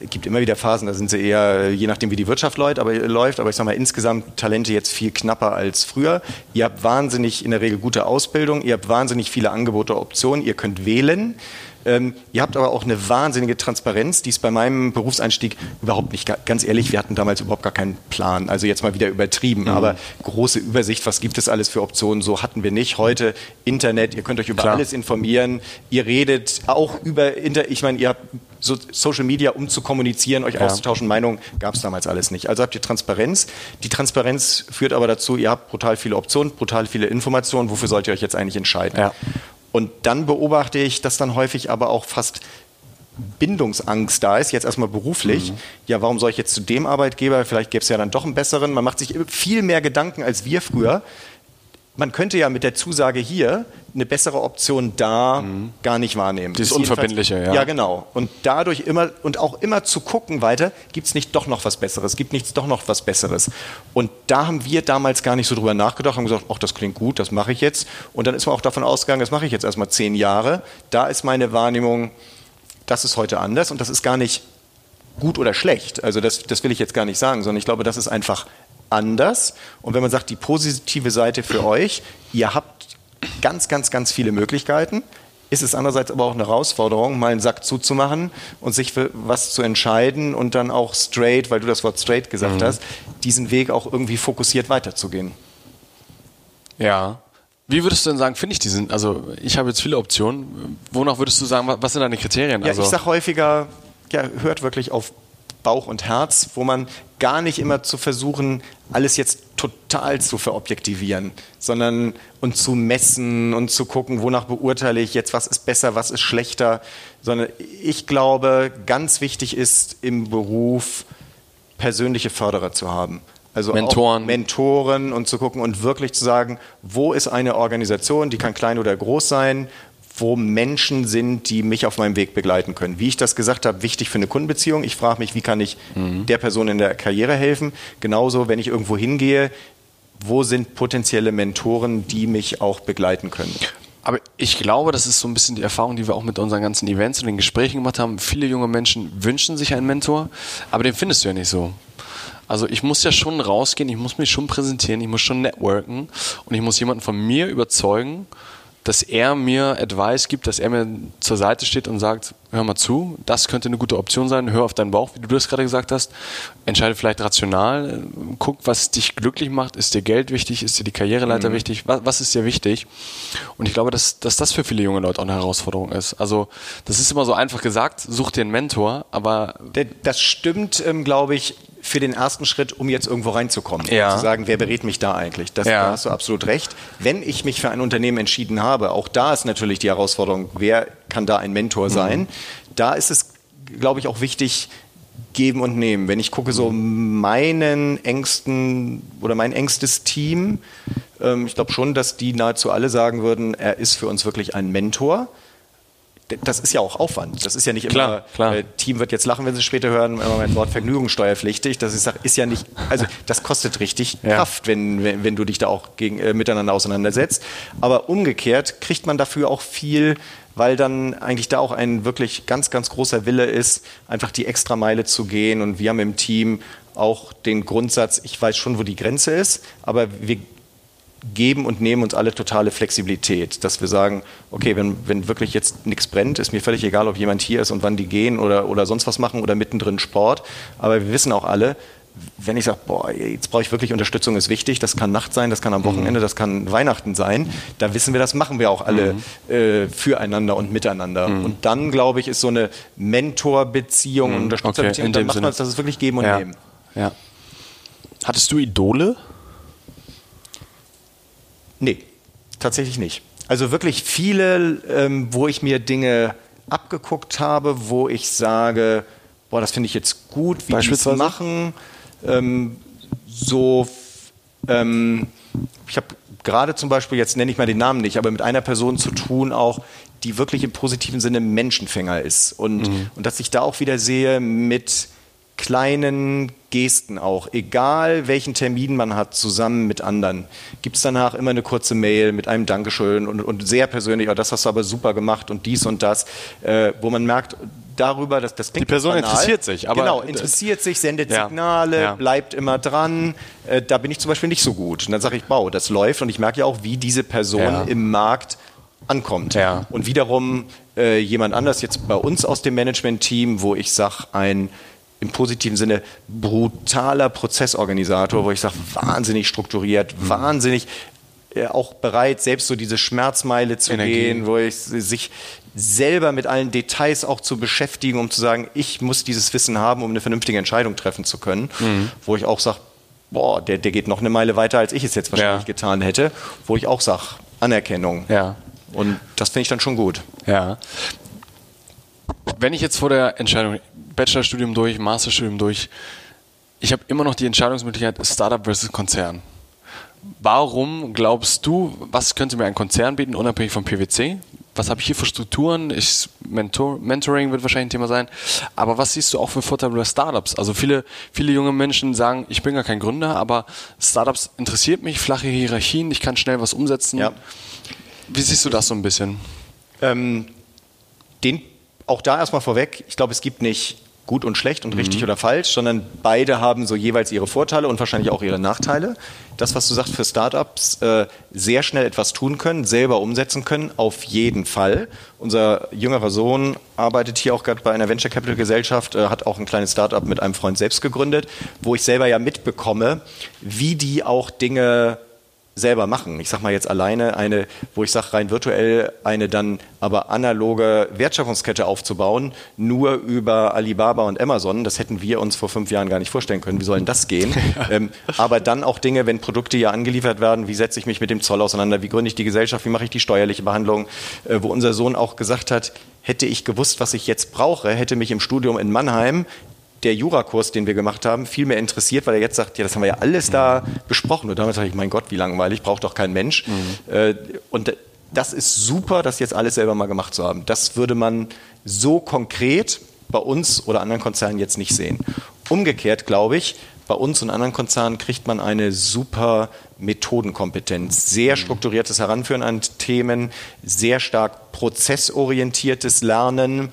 es gibt immer wieder Phasen, da sind sie eher, je nachdem wie die Wirtschaft läuft, aber, läuft, aber ich sage mal insgesamt Talente jetzt viel knapper als früher. Ihr habt wahnsinnig in der Regel gute Ausbildung, ihr habt wahnsinnig viele Angebote, Optionen, ihr könnt wählen. Ähm, ihr habt aber auch eine wahnsinnige Transparenz, die ist bei meinem Berufseinstieg überhaupt nicht, ganz ehrlich, wir hatten damals überhaupt gar keinen Plan. Also jetzt mal wieder übertrieben, mhm. aber große Übersicht, was gibt es alles für Optionen, so hatten wir nicht. Heute Internet, ihr könnt euch über Klar. alles informieren, ihr redet auch über, Inter ich meine, ihr habt so Social Media, um zu kommunizieren, euch ja. auszutauschen, Meinungen, gab es damals alles nicht. Also habt ihr Transparenz. Die Transparenz führt aber dazu, ihr habt brutal viele Optionen, brutal viele Informationen. Wofür sollt ihr euch jetzt eigentlich entscheiden? Ja. Und dann beobachte ich, dass dann häufig aber auch fast Bindungsangst da ist, jetzt erstmal beruflich. Mhm. Ja, warum soll ich jetzt zu dem Arbeitgeber? Vielleicht gäbe es ja dann doch einen besseren. Man macht sich viel mehr Gedanken als wir früher man könnte ja mit der Zusage hier eine bessere Option da mhm. gar nicht wahrnehmen. Das ist unverbindliche, ja. Ja, genau. Und dadurch immer und auch immer zu gucken weiter, gibt es nicht doch noch was Besseres, gibt nichts doch noch was Besseres. Und da haben wir damals gar nicht so drüber nachgedacht, haben gesagt, ach, das klingt gut, das mache ich jetzt. Und dann ist man auch davon ausgegangen, das mache ich jetzt erstmal zehn Jahre. Da ist meine Wahrnehmung, das ist heute anders und das ist gar nicht gut oder schlecht. Also das, das will ich jetzt gar nicht sagen, sondern ich glaube, das ist einfach anders. Und wenn man sagt, die positive Seite für euch, ihr habt ganz, ganz, ganz viele Möglichkeiten, ist es andererseits aber auch eine Herausforderung, mal einen Sack zuzumachen und sich für was zu entscheiden und dann auch straight, weil du das Wort straight gesagt mhm. hast, diesen Weg auch irgendwie fokussiert weiterzugehen. Ja. Wie würdest du denn sagen, finde ich diesen, also ich habe jetzt viele Optionen, wonach würdest du sagen, was sind deine Kriterien? Ja, also ich sage häufiger, ja, hört wirklich auf Bauch und Herz, wo man gar nicht immer zu versuchen, alles jetzt total zu verobjektivieren, sondern und zu messen und zu gucken, wonach beurteile ich jetzt, was ist besser, was ist schlechter, sondern ich glaube, ganz wichtig ist im Beruf persönliche Förderer zu haben. Also Mentoren. Mentoren und zu gucken und wirklich zu sagen, wo ist eine Organisation, die kann klein oder groß sein, wo Menschen sind, die mich auf meinem Weg begleiten können. Wie ich das gesagt habe, wichtig für eine Kundenbeziehung. Ich frage mich, wie kann ich mhm. der Person in der Karriere helfen? Genauso, wenn ich irgendwo hingehe, wo sind potenzielle Mentoren, die mich auch begleiten können? Aber ich glaube, das ist so ein bisschen die Erfahrung, die wir auch mit unseren ganzen Events und den Gesprächen gemacht haben. Viele junge Menschen wünschen sich einen Mentor, aber den findest du ja nicht so. Also ich muss ja schon rausgehen, ich muss mich schon präsentieren, ich muss schon networken und ich muss jemanden von mir überzeugen, dass er mir Advice gibt, dass er mir zur Seite steht und sagt, hör mal zu, das könnte eine gute Option sein, hör auf deinen Bauch, wie du das gerade gesagt hast, entscheide vielleicht rational, guck, was dich glücklich macht, ist dir Geld wichtig, ist dir die Karriereleiter mhm. wichtig, was, was, ist dir wichtig? Und ich glaube, dass, dass das für viele junge Leute auch eine Herausforderung ist. Also das ist immer so einfach gesagt, such dir einen Mentor, aber... Das stimmt, ähm, glaube ich, für den ersten Schritt, um jetzt irgendwo reinzukommen. Ja. Zu sagen, wer berät mich da eigentlich? Das, ja. Da hast du absolut recht. Wenn ich mich für ein Unternehmen entschieden habe, auch da ist natürlich die Herausforderung, wer kann da ein Mentor sein? Mhm. Da ist es, glaube ich, auch wichtig, geben und nehmen. Wenn ich gucke, so meinen engsten oder mein engstes Team, ähm, ich glaube schon, dass die nahezu alle sagen würden, er ist für uns wirklich ein Mentor das ist ja auch Aufwand. Das ist ja nicht immer, klar, klar. Äh, Team wird jetzt lachen, wenn sie später hören, immer mein Wort vergnügungssteuerpflichtig. Das ist, ist ja nicht, also das kostet richtig ja. Kraft, wenn, wenn, wenn, du dich da auch gegen, äh, miteinander auseinandersetzt. Aber umgekehrt kriegt man dafür auch viel, weil dann eigentlich da auch ein wirklich ganz, ganz großer Wille ist, einfach die Extrameile zu gehen. Und wir haben im Team auch den Grundsatz, ich weiß schon, wo die Grenze ist, aber wir geben und nehmen uns alle totale Flexibilität, dass wir sagen, okay, wenn, wenn wirklich jetzt nichts brennt, ist mir völlig egal, ob jemand hier ist und wann die gehen oder, oder sonst was machen oder mittendrin Sport. Aber wir wissen auch alle, wenn ich sage, boah, jetzt brauche ich wirklich Unterstützung, ist wichtig, das kann Nacht sein, das kann am mhm. Wochenende, das kann Weihnachten sein, da wissen wir, das machen wir auch alle mhm. äh, füreinander und miteinander. Mhm. Und dann, glaube ich, ist so eine Mentorbeziehung und Unterstützerbeziehung, okay, dann macht man es, das ist wirklich geben und ja. nehmen. Ja. Hattest du Idole? Nee, tatsächlich nicht. Also wirklich viele, ähm, wo ich mir Dinge abgeguckt habe, wo ich sage, boah, das finde ich jetzt gut, wie die es machen. Ähm, so, ähm, ich habe gerade zum Beispiel, jetzt nenne ich mal den Namen nicht, aber mit einer Person zu tun auch, die wirklich im positiven Sinne Menschenfänger ist. Und, mhm. und dass ich da auch wieder sehe mit kleinen Gesten auch, egal welchen Termin man hat, zusammen mit anderen, gibt es danach immer eine kurze Mail mit einem Dankeschön und, und sehr persönlich, oh, das hast du aber super gemacht und dies und das, äh, wo man merkt, darüber, dass das Die Person banal. interessiert sich, aber genau, interessiert sich, sendet Ja, Signale, ja. bleibt immer dran. Äh, da bin ich zum Beispiel nicht so gut. Und dann sage ich, wow, das läuft und ich merke ja auch, wie diese Person Ja. im Markt ankommt. Ja. Und wiederum äh, jemand anders jetzt bei uns aus dem Management-Team, wo ich sage, ein im positiven Sinne brutaler Prozessorganisator, wo ich sage, wahnsinnig strukturiert, Mhm. wahnsinnig äh, auch bereit, selbst so diese Schmerzmeile zu Energie. gehen, wo ich sich selber mit allen Details auch zu beschäftigen, um zu sagen, ich muss dieses Wissen haben, um eine vernünftige Entscheidung treffen zu können, Mhm. wo ich auch sage, boah, der, der geht noch eine Meile weiter, als ich es jetzt wahrscheinlich Ja. getan hätte, wo ich auch sage, Anerkennung. Ja. Und das finde ich dann schon gut. Ja. Wenn ich jetzt vor der Entscheidung, Bachelorstudium durch, Masterstudium durch, ich habe immer noch die Entscheidungsmöglichkeit Startup versus Konzern. Warum glaubst du, was könnte mir ein Konzern bieten, unabhängig vom PwC? Was habe ich hier für Strukturen? Ich, Mentor, Mentoring wird wahrscheinlich ein Thema sein. Aber was siehst du auch für Vorteile bei Startups? Also viele, viele junge Menschen sagen, ich bin gar kein Gründer, aber Startups interessiert mich, flache Hierarchien, ich kann schnell was umsetzen. Ja. Wie siehst du das so ein bisschen? Ähm, den, auch da erstmal vorweg, ich glaube, es gibt nicht gut und schlecht und richtig oder falsch, sondern beide haben so jeweils ihre Vorteile und wahrscheinlich auch ihre Nachteile. Das, was du sagst für Startups, äh, sehr schnell etwas tun können, selber umsetzen können, auf jeden Fall. Unser jüngerer Sohn arbeitet hier auch gerade bei einer Venture Capital Gesellschaft, äh, hat auch ein kleines Startup mit einem Freund selbst gegründet, wo ich selber ja mitbekomme, wie die auch Dinge selber machen. Ich sag mal jetzt alleine eine, wo ich sage rein virtuell eine dann aber analoge Wertschöpfungskette aufzubauen, nur über Alibaba und Amazon, das hätten wir uns vor fünf Jahren gar nicht vorstellen können. Wie soll denn das gehen? ähm, aber dann auch Dinge, wenn Produkte ja angeliefert werden, wie setze ich mich mit dem Zoll auseinander, wie gründe ich die Gesellschaft, wie mache ich die steuerliche Behandlung, äh, wo unser Sohn auch gesagt hat, hätte ich gewusst, was ich jetzt brauche, hätte mich im Studium in Mannheim der Jurakurs, den wir gemacht haben, viel mehr interessiert, weil er jetzt sagt, ja, das haben wir ja alles da besprochen. Und damals dachte ich, mein Gott, wie langweilig, braucht doch kein Mensch. Äh, Und das ist super, das jetzt alles selber mal gemacht zu haben. Das würde man so konkret bei uns oder anderen Konzernen jetzt nicht sehen. Umgekehrt glaube ich, bei uns und anderen Konzernen kriegt man eine super Methodenkompetenz, sehr strukturiertes Heranführen an Themen, sehr stark prozessorientiertes Lernen,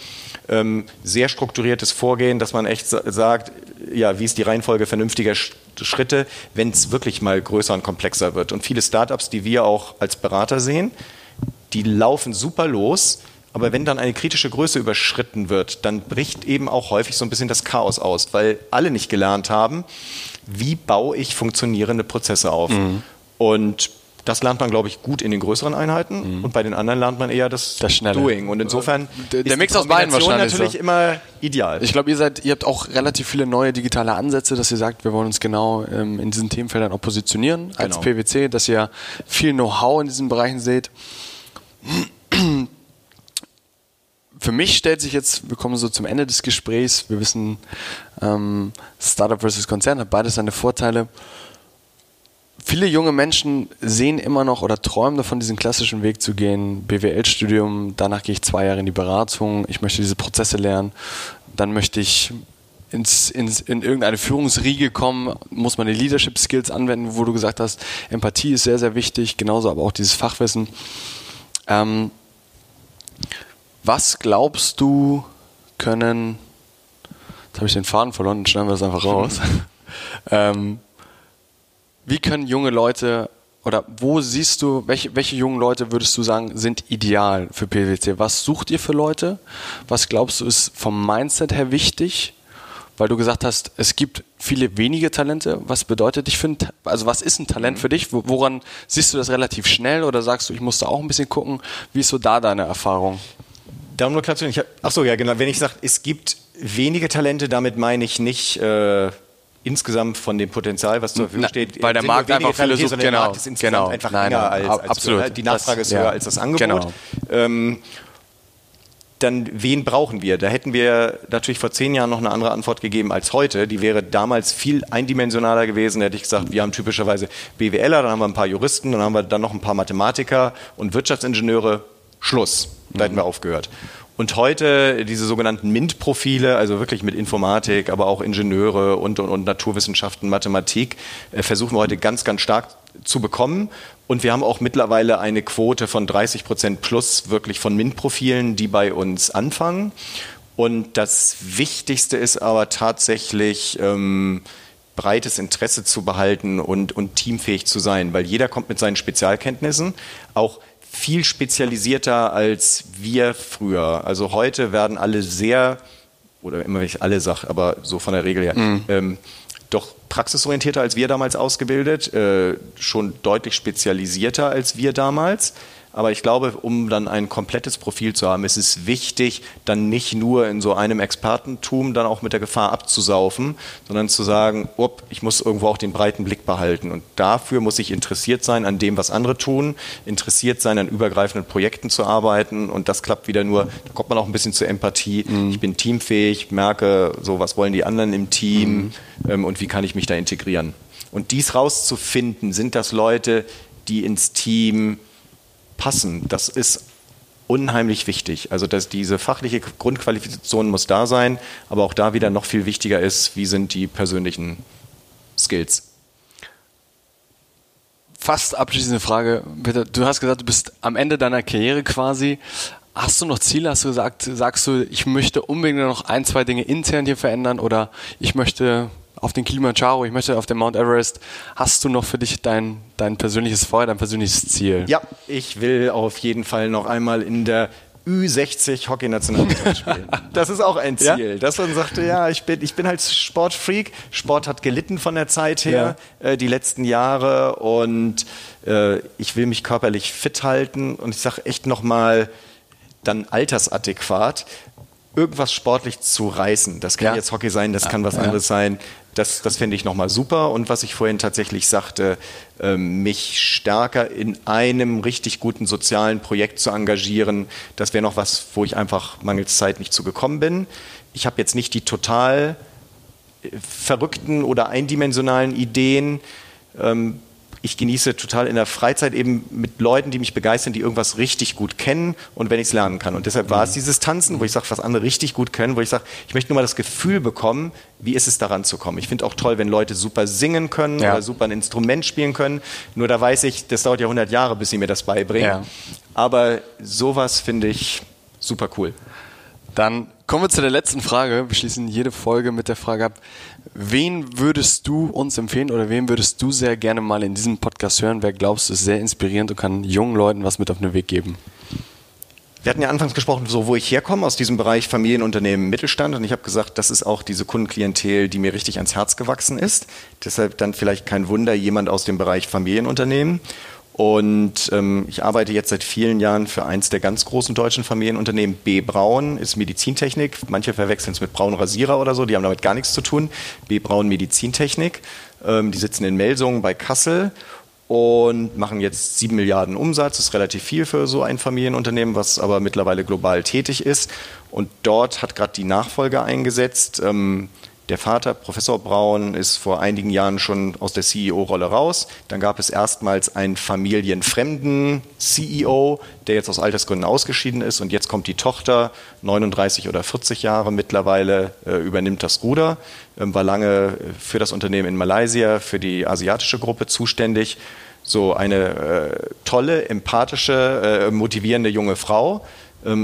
ähm, sehr strukturiertes Vorgehen, dass man echt sa- sagt, ja, wie ist die Reihenfolge vernünftiger Sch- Schritte, wenn es wirklich mal größer und komplexer wird. Und viele Startups, die wir auch als Berater sehen, die laufen super los, aber wenn dann eine kritische Größe überschritten wird, dann bricht eben auch häufig so ein bisschen das Chaos aus, weil alle nicht gelernt haben, wie baue ich funktionierende Prozesse auf. Und das lernt man, glaube ich, gut in den größeren Einheiten und bei den anderen lernt man eher das, Das Schnelle. Doing. Und insofern Der- der ist Mix die aus beiden wahrscheinlich natürlich so. immer ideal. Ich glaube, ihr seid, ihr habt auch relativ viele neue digitale Ansätze, dass ihr sagt, wir wollen uns genau ähm, in diesen Themenfeldern auch positionieren als Genau. PwC, dass ihr viel Know-how in diesen Bereichen seht. Für mich stellt sich jetzt, wir kommen so zum Ende des Gesprächs, wir wissen, ähm, Startup versus Konzern hat beides seine Vorteile. Viele junge Menschen sehen immer noch oder träumen davon, diesen klassischen Weg zu gehen. BWL-Studium, danach gehe ich zwei Jahre in die Beratung, ich möchte diese Prozesse lernen, dann möchte ich ins, ins, in irgendeine Führungsriege kommen, muss man die Leadership Skills anwenden, wo du gesagt hast, Empathie ist sehr, sehr wichtig, genauso aber auch dieses Fachwissen. Ähm, was glaubst du, können, jetzt habe ich den Faden verloren, dann schneiden wir das einfach raus. ähm, wie können junge Leute oder wo siehst du, welche, welche jungen Leute würdest du sagen, sind ideal für PwC? Was sucht ihr für Leute? Was glaubst du ist vom Mindset her wichtig? Weil du gesagt hast, es gibt viele wenige Talente. Was bedeutet dich für ein, also was ist ein Talent für dich? Wo- Woran siehst du das relativ schnell oder sagst du, ich muss da auch ein bisschen gucken? Wie ist so da deine Erfahrung? Da nur klar zu ich hab, ach so, ja, genau. Wenn ich sage, es gibt wenige Talente, damit meine ich nicht äh, insgesamt von dem Potenzial, was zur Verfügung steht. weil der Markt einfach viele sucht, sondern der genau, Markt ist insgesamt genau. einfach Nein, enger als, als absolut. Die Nachfrage Das- ist höher ja. als das Angebot. Genau. Ähm, dann wen brauchen wir? Da hätten wir natürlich vor zehn Jahren noch eine andere Antwort gegeben als heute. Die wäre damals viel eindimensionaler gewesen. Da hätte ich gesagt, wir haben typischerweise BWLer, dann haben wir ein paar Juristen, dann haben wir dann noch ein paar Mathematiker und Wirtschaftsingenieure. Schluss. Da hätten wir aufgehört. Und heute diese sogenannten MINT-Profile, also wirklich mit Informatik, aber auch Ingenieure und, und, und Naturwissenschaften, Mathematik, äh, versuchen wir heute ganz, ganz stark zu bekommen. Und wir haben auch mittlerweile eine Quote von 30 Prozent plus wirklich von MINT-Profilen, die bei uns anfangen. Und das Wichtigste ist aber tatsächlich, ähm, breites Interesse zu behalten und, und teamfähig zu sein, weil jeder kommt mit seinen Spezialkenntnissen, auch viel spezialisierter als wir früher. Also heute werden alle sehr, oder immer wenn ich alle sage, aber so von der Regel her, mhm. ähm, doch praxisorientierter als wir damals ausgebildet, äh, schon deutlich spezialisierter als wir damals. Aber ich glaube, um dann ein komplettes Profil zu haben, ist es wichtig, dann nicht nur in so einem Expertentum dann auch mit der Gefahr abzusaufen, sondern zu sagen, op, ich muss irgendwo auch den breiten Blick behalten. Und dafür muss ich interessiert sein an dem, was andere tun, interessiert sein, an übergreifenden Projekten zu arbeiten. Und das klappt wieder nur, da kommt man auch ein bisschen zur Empathie. Mhm. Ich bin teamfähig, merke, so was wollen die anderen im Team mhm. ähm, und wie kann ich mich da integrieren. Und dies rauszufinden, sind das Leute, die ins Team passen. Das ist unheimlich wichtig. Also dass diese fachliche Grundqualifikation muss da sein, aber auch da wieder noch viel wichtiger ist, wie sind die persönlichen Skills. Fast abschließende Frage. Peter, du hast gesagt, du bist am Ende deiner Karriere quasi. Hast du noch Ziele? Hast du gesagt, sagst du, ich möchte unbedingt noch ein, zwei Dinge intern hier verändern oder ich möchte auf den Kilimanjaro, ich möchte auf den Mount Everest. Hast du noch für dich dein, dein persönliches Feuer, dein persönliches Ziel? Ja, ich will auf jeden Fall noch einmal in der Ü60 Hockey-Nationalmannschaft spielen. Das ist auch ein Ziel. Ja? Dass man sagte, ja, ich bin, ich bin halt Sportfreak. Sport hat gelitten von der Zeit her, ja. äh, die letzten Jahre. Und äh, ich will mich körperlich fit halten. Und ich sage echt nochmal, dann altersadäquat, irgendwas sportlich zu reißen. Das kann ja. jetzt Hockey sein, das kann was anderes sein. Das, das finde ich nochmal super. Und was ich vorhin tatsächlich sagte, ähm, mich stärker in einem richtig guten sozialen Projekt zu engagieren, das wäre noch was, wo ich einfach mangels Zeit nicht zugekommen bin. Ich habe jetzt nicht die total äh, verrückten oder eindimensionalen Ideen. Ich genieße total in der Freizeit eben mit Leuten, die mich begeistern, die irgendwas richtig gut kennen und wenn ich es lernen kann. Und deshalb war es mhm. dieses Tanzen, wo ich sage, was andere richtig gut können, wo ich sage, ich möchte nur mal das Gefühl bekommen, wie ist es daran zu kommen. Ich finde auch toll, wenn Leute super singen können ja. oder super ein Instrument spielen können. Nur da weiß ich, das dauert ja 100 Jahre, bis sie mir das beibringen. Ja. Aber sowas finde ich super cool. Dann kommen wir zu der letzten Frage. Wir schließen jede Folge mit der Frage ab. Wen würdest du uns empfehlen oder wen würdest du sehr gerne mal in diesem Podcast hören? Wer glaubst du ist sehr inspirierend und kann jungen Leuten was mit auf den Weg geben? Wir hatten ja anfangs gesprochen, so wo ich herkomme, aus diesem Bereich Familienunternehmen, Mittelstand. Und ich habe gesagt, das ist auch diese Kundenklientel, die mir richtig ans Herz gewachsen ist. Deshalb dann vielleicht kein Wunder, jemand aus dem Bereich Familienunternehmen. Und ähm, ich arbeite jetzt seit vielen Jahren für eins der ganz großen deutschen Familienunternehmen. B. Braun ist Medizintechnik. Manche verwechseln es mit Braun Rasierer oder so, die haben damit gar nichts zu tun. B. Braun Medizintechnik. Ähm, die sitzen in Melsungen bei Kassel und machen jetzt sieben Milliarden Umsatz. Das ist relativ viel für so ein Familienunternehmen, was aber mittlerweile global tätig ist. Und dort hat gerade die Nachfolge eingesetzt. Ähm, der Vater, Professor Braun, ist vor einigen Jahren schon aus der CEO-Rolle raus. Dann gab es erstmals einen familienfremden CEO, der jetzt aus Altersgründen ausgeschieden ist. Und jetzt kommt die Tochter, 39 oder 40 Jahre mittlerweile, äh, übernimmt das Ruder, äh, war lange für das Unternehmen in Malaysia, für die asiatische Gruppe zuständig. So eine äh, tolle, empathische, äh, motivierende junge Frau ähm,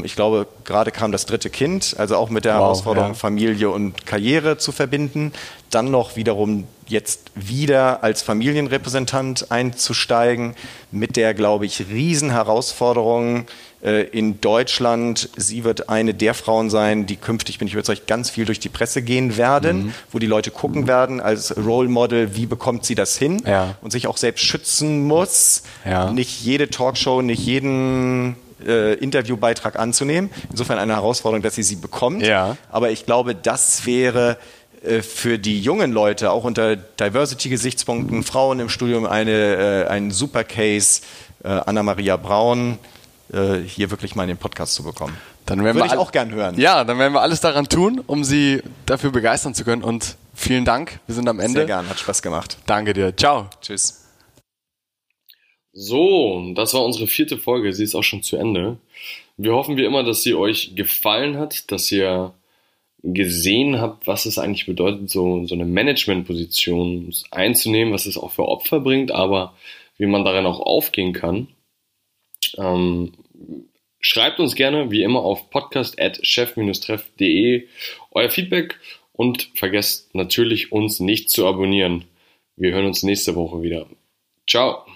ich glaube, gerade kam das dritte Kind, also auch mit der wow, Herausforderung, ja. Familie und Karriere zu verbinden. Dann noch wiederum jetzt wieder als Familienrepräsentant einzusteigen, mit der, glaube ich, Riesenherausforderung äh, in Deutschland. Sie wird eine der Frauen sein, die künftig, bin ich überzeugt, ganz viel durch die Presse gehen werden, mhm. wo die Leute gucken werden als Role Model, wie bekommt sie das hin ja. und sich auch selbst schützen muss. Ja. Nicht jede Talkshow, nicht jeden äh, Interviewbeitrag anzunehmen. Insofern eine Herausforderung, dass sie sie bekommt. Ja. Aber ich glaube, das wäre äh, für die jungen Leute, auch unter Diversity-Gesichtspunkten, Frauen im Studium, eine, äh, ein super Case, äh, Anna-Maria Braun, äh, hier wirklich mal in den Podcast zu bekommen. Dann werden Würde wir ich auch gern hören. Ja, dann werden wir alles daran tun, um Sie dafür begeistern zu können. Und vielen Dank. Wir sind am Ende. Sehr gern, hat Spaß gemacht. Danke dir. Ciao. Tschüss. So, das war unsere vierte Folge. Sie ist auch schon zu Ende. Wir hoffen wie immer, dass sie euch gefallen hat, dass ihr gesehen habt, was es eigentlich bedeutet, so, so eine Managementposition einzunehmen, was es auch für Opfer bringt, aber wie man darin auch aufgehen kann. Ähm, schreibt uns gerne, wie immer, auf podcast.chef-treff.de euer Feedback und vergesst natürlich, uns nicht zu abonnieren. Wir hören uns nächste Woche wieder. Ciao.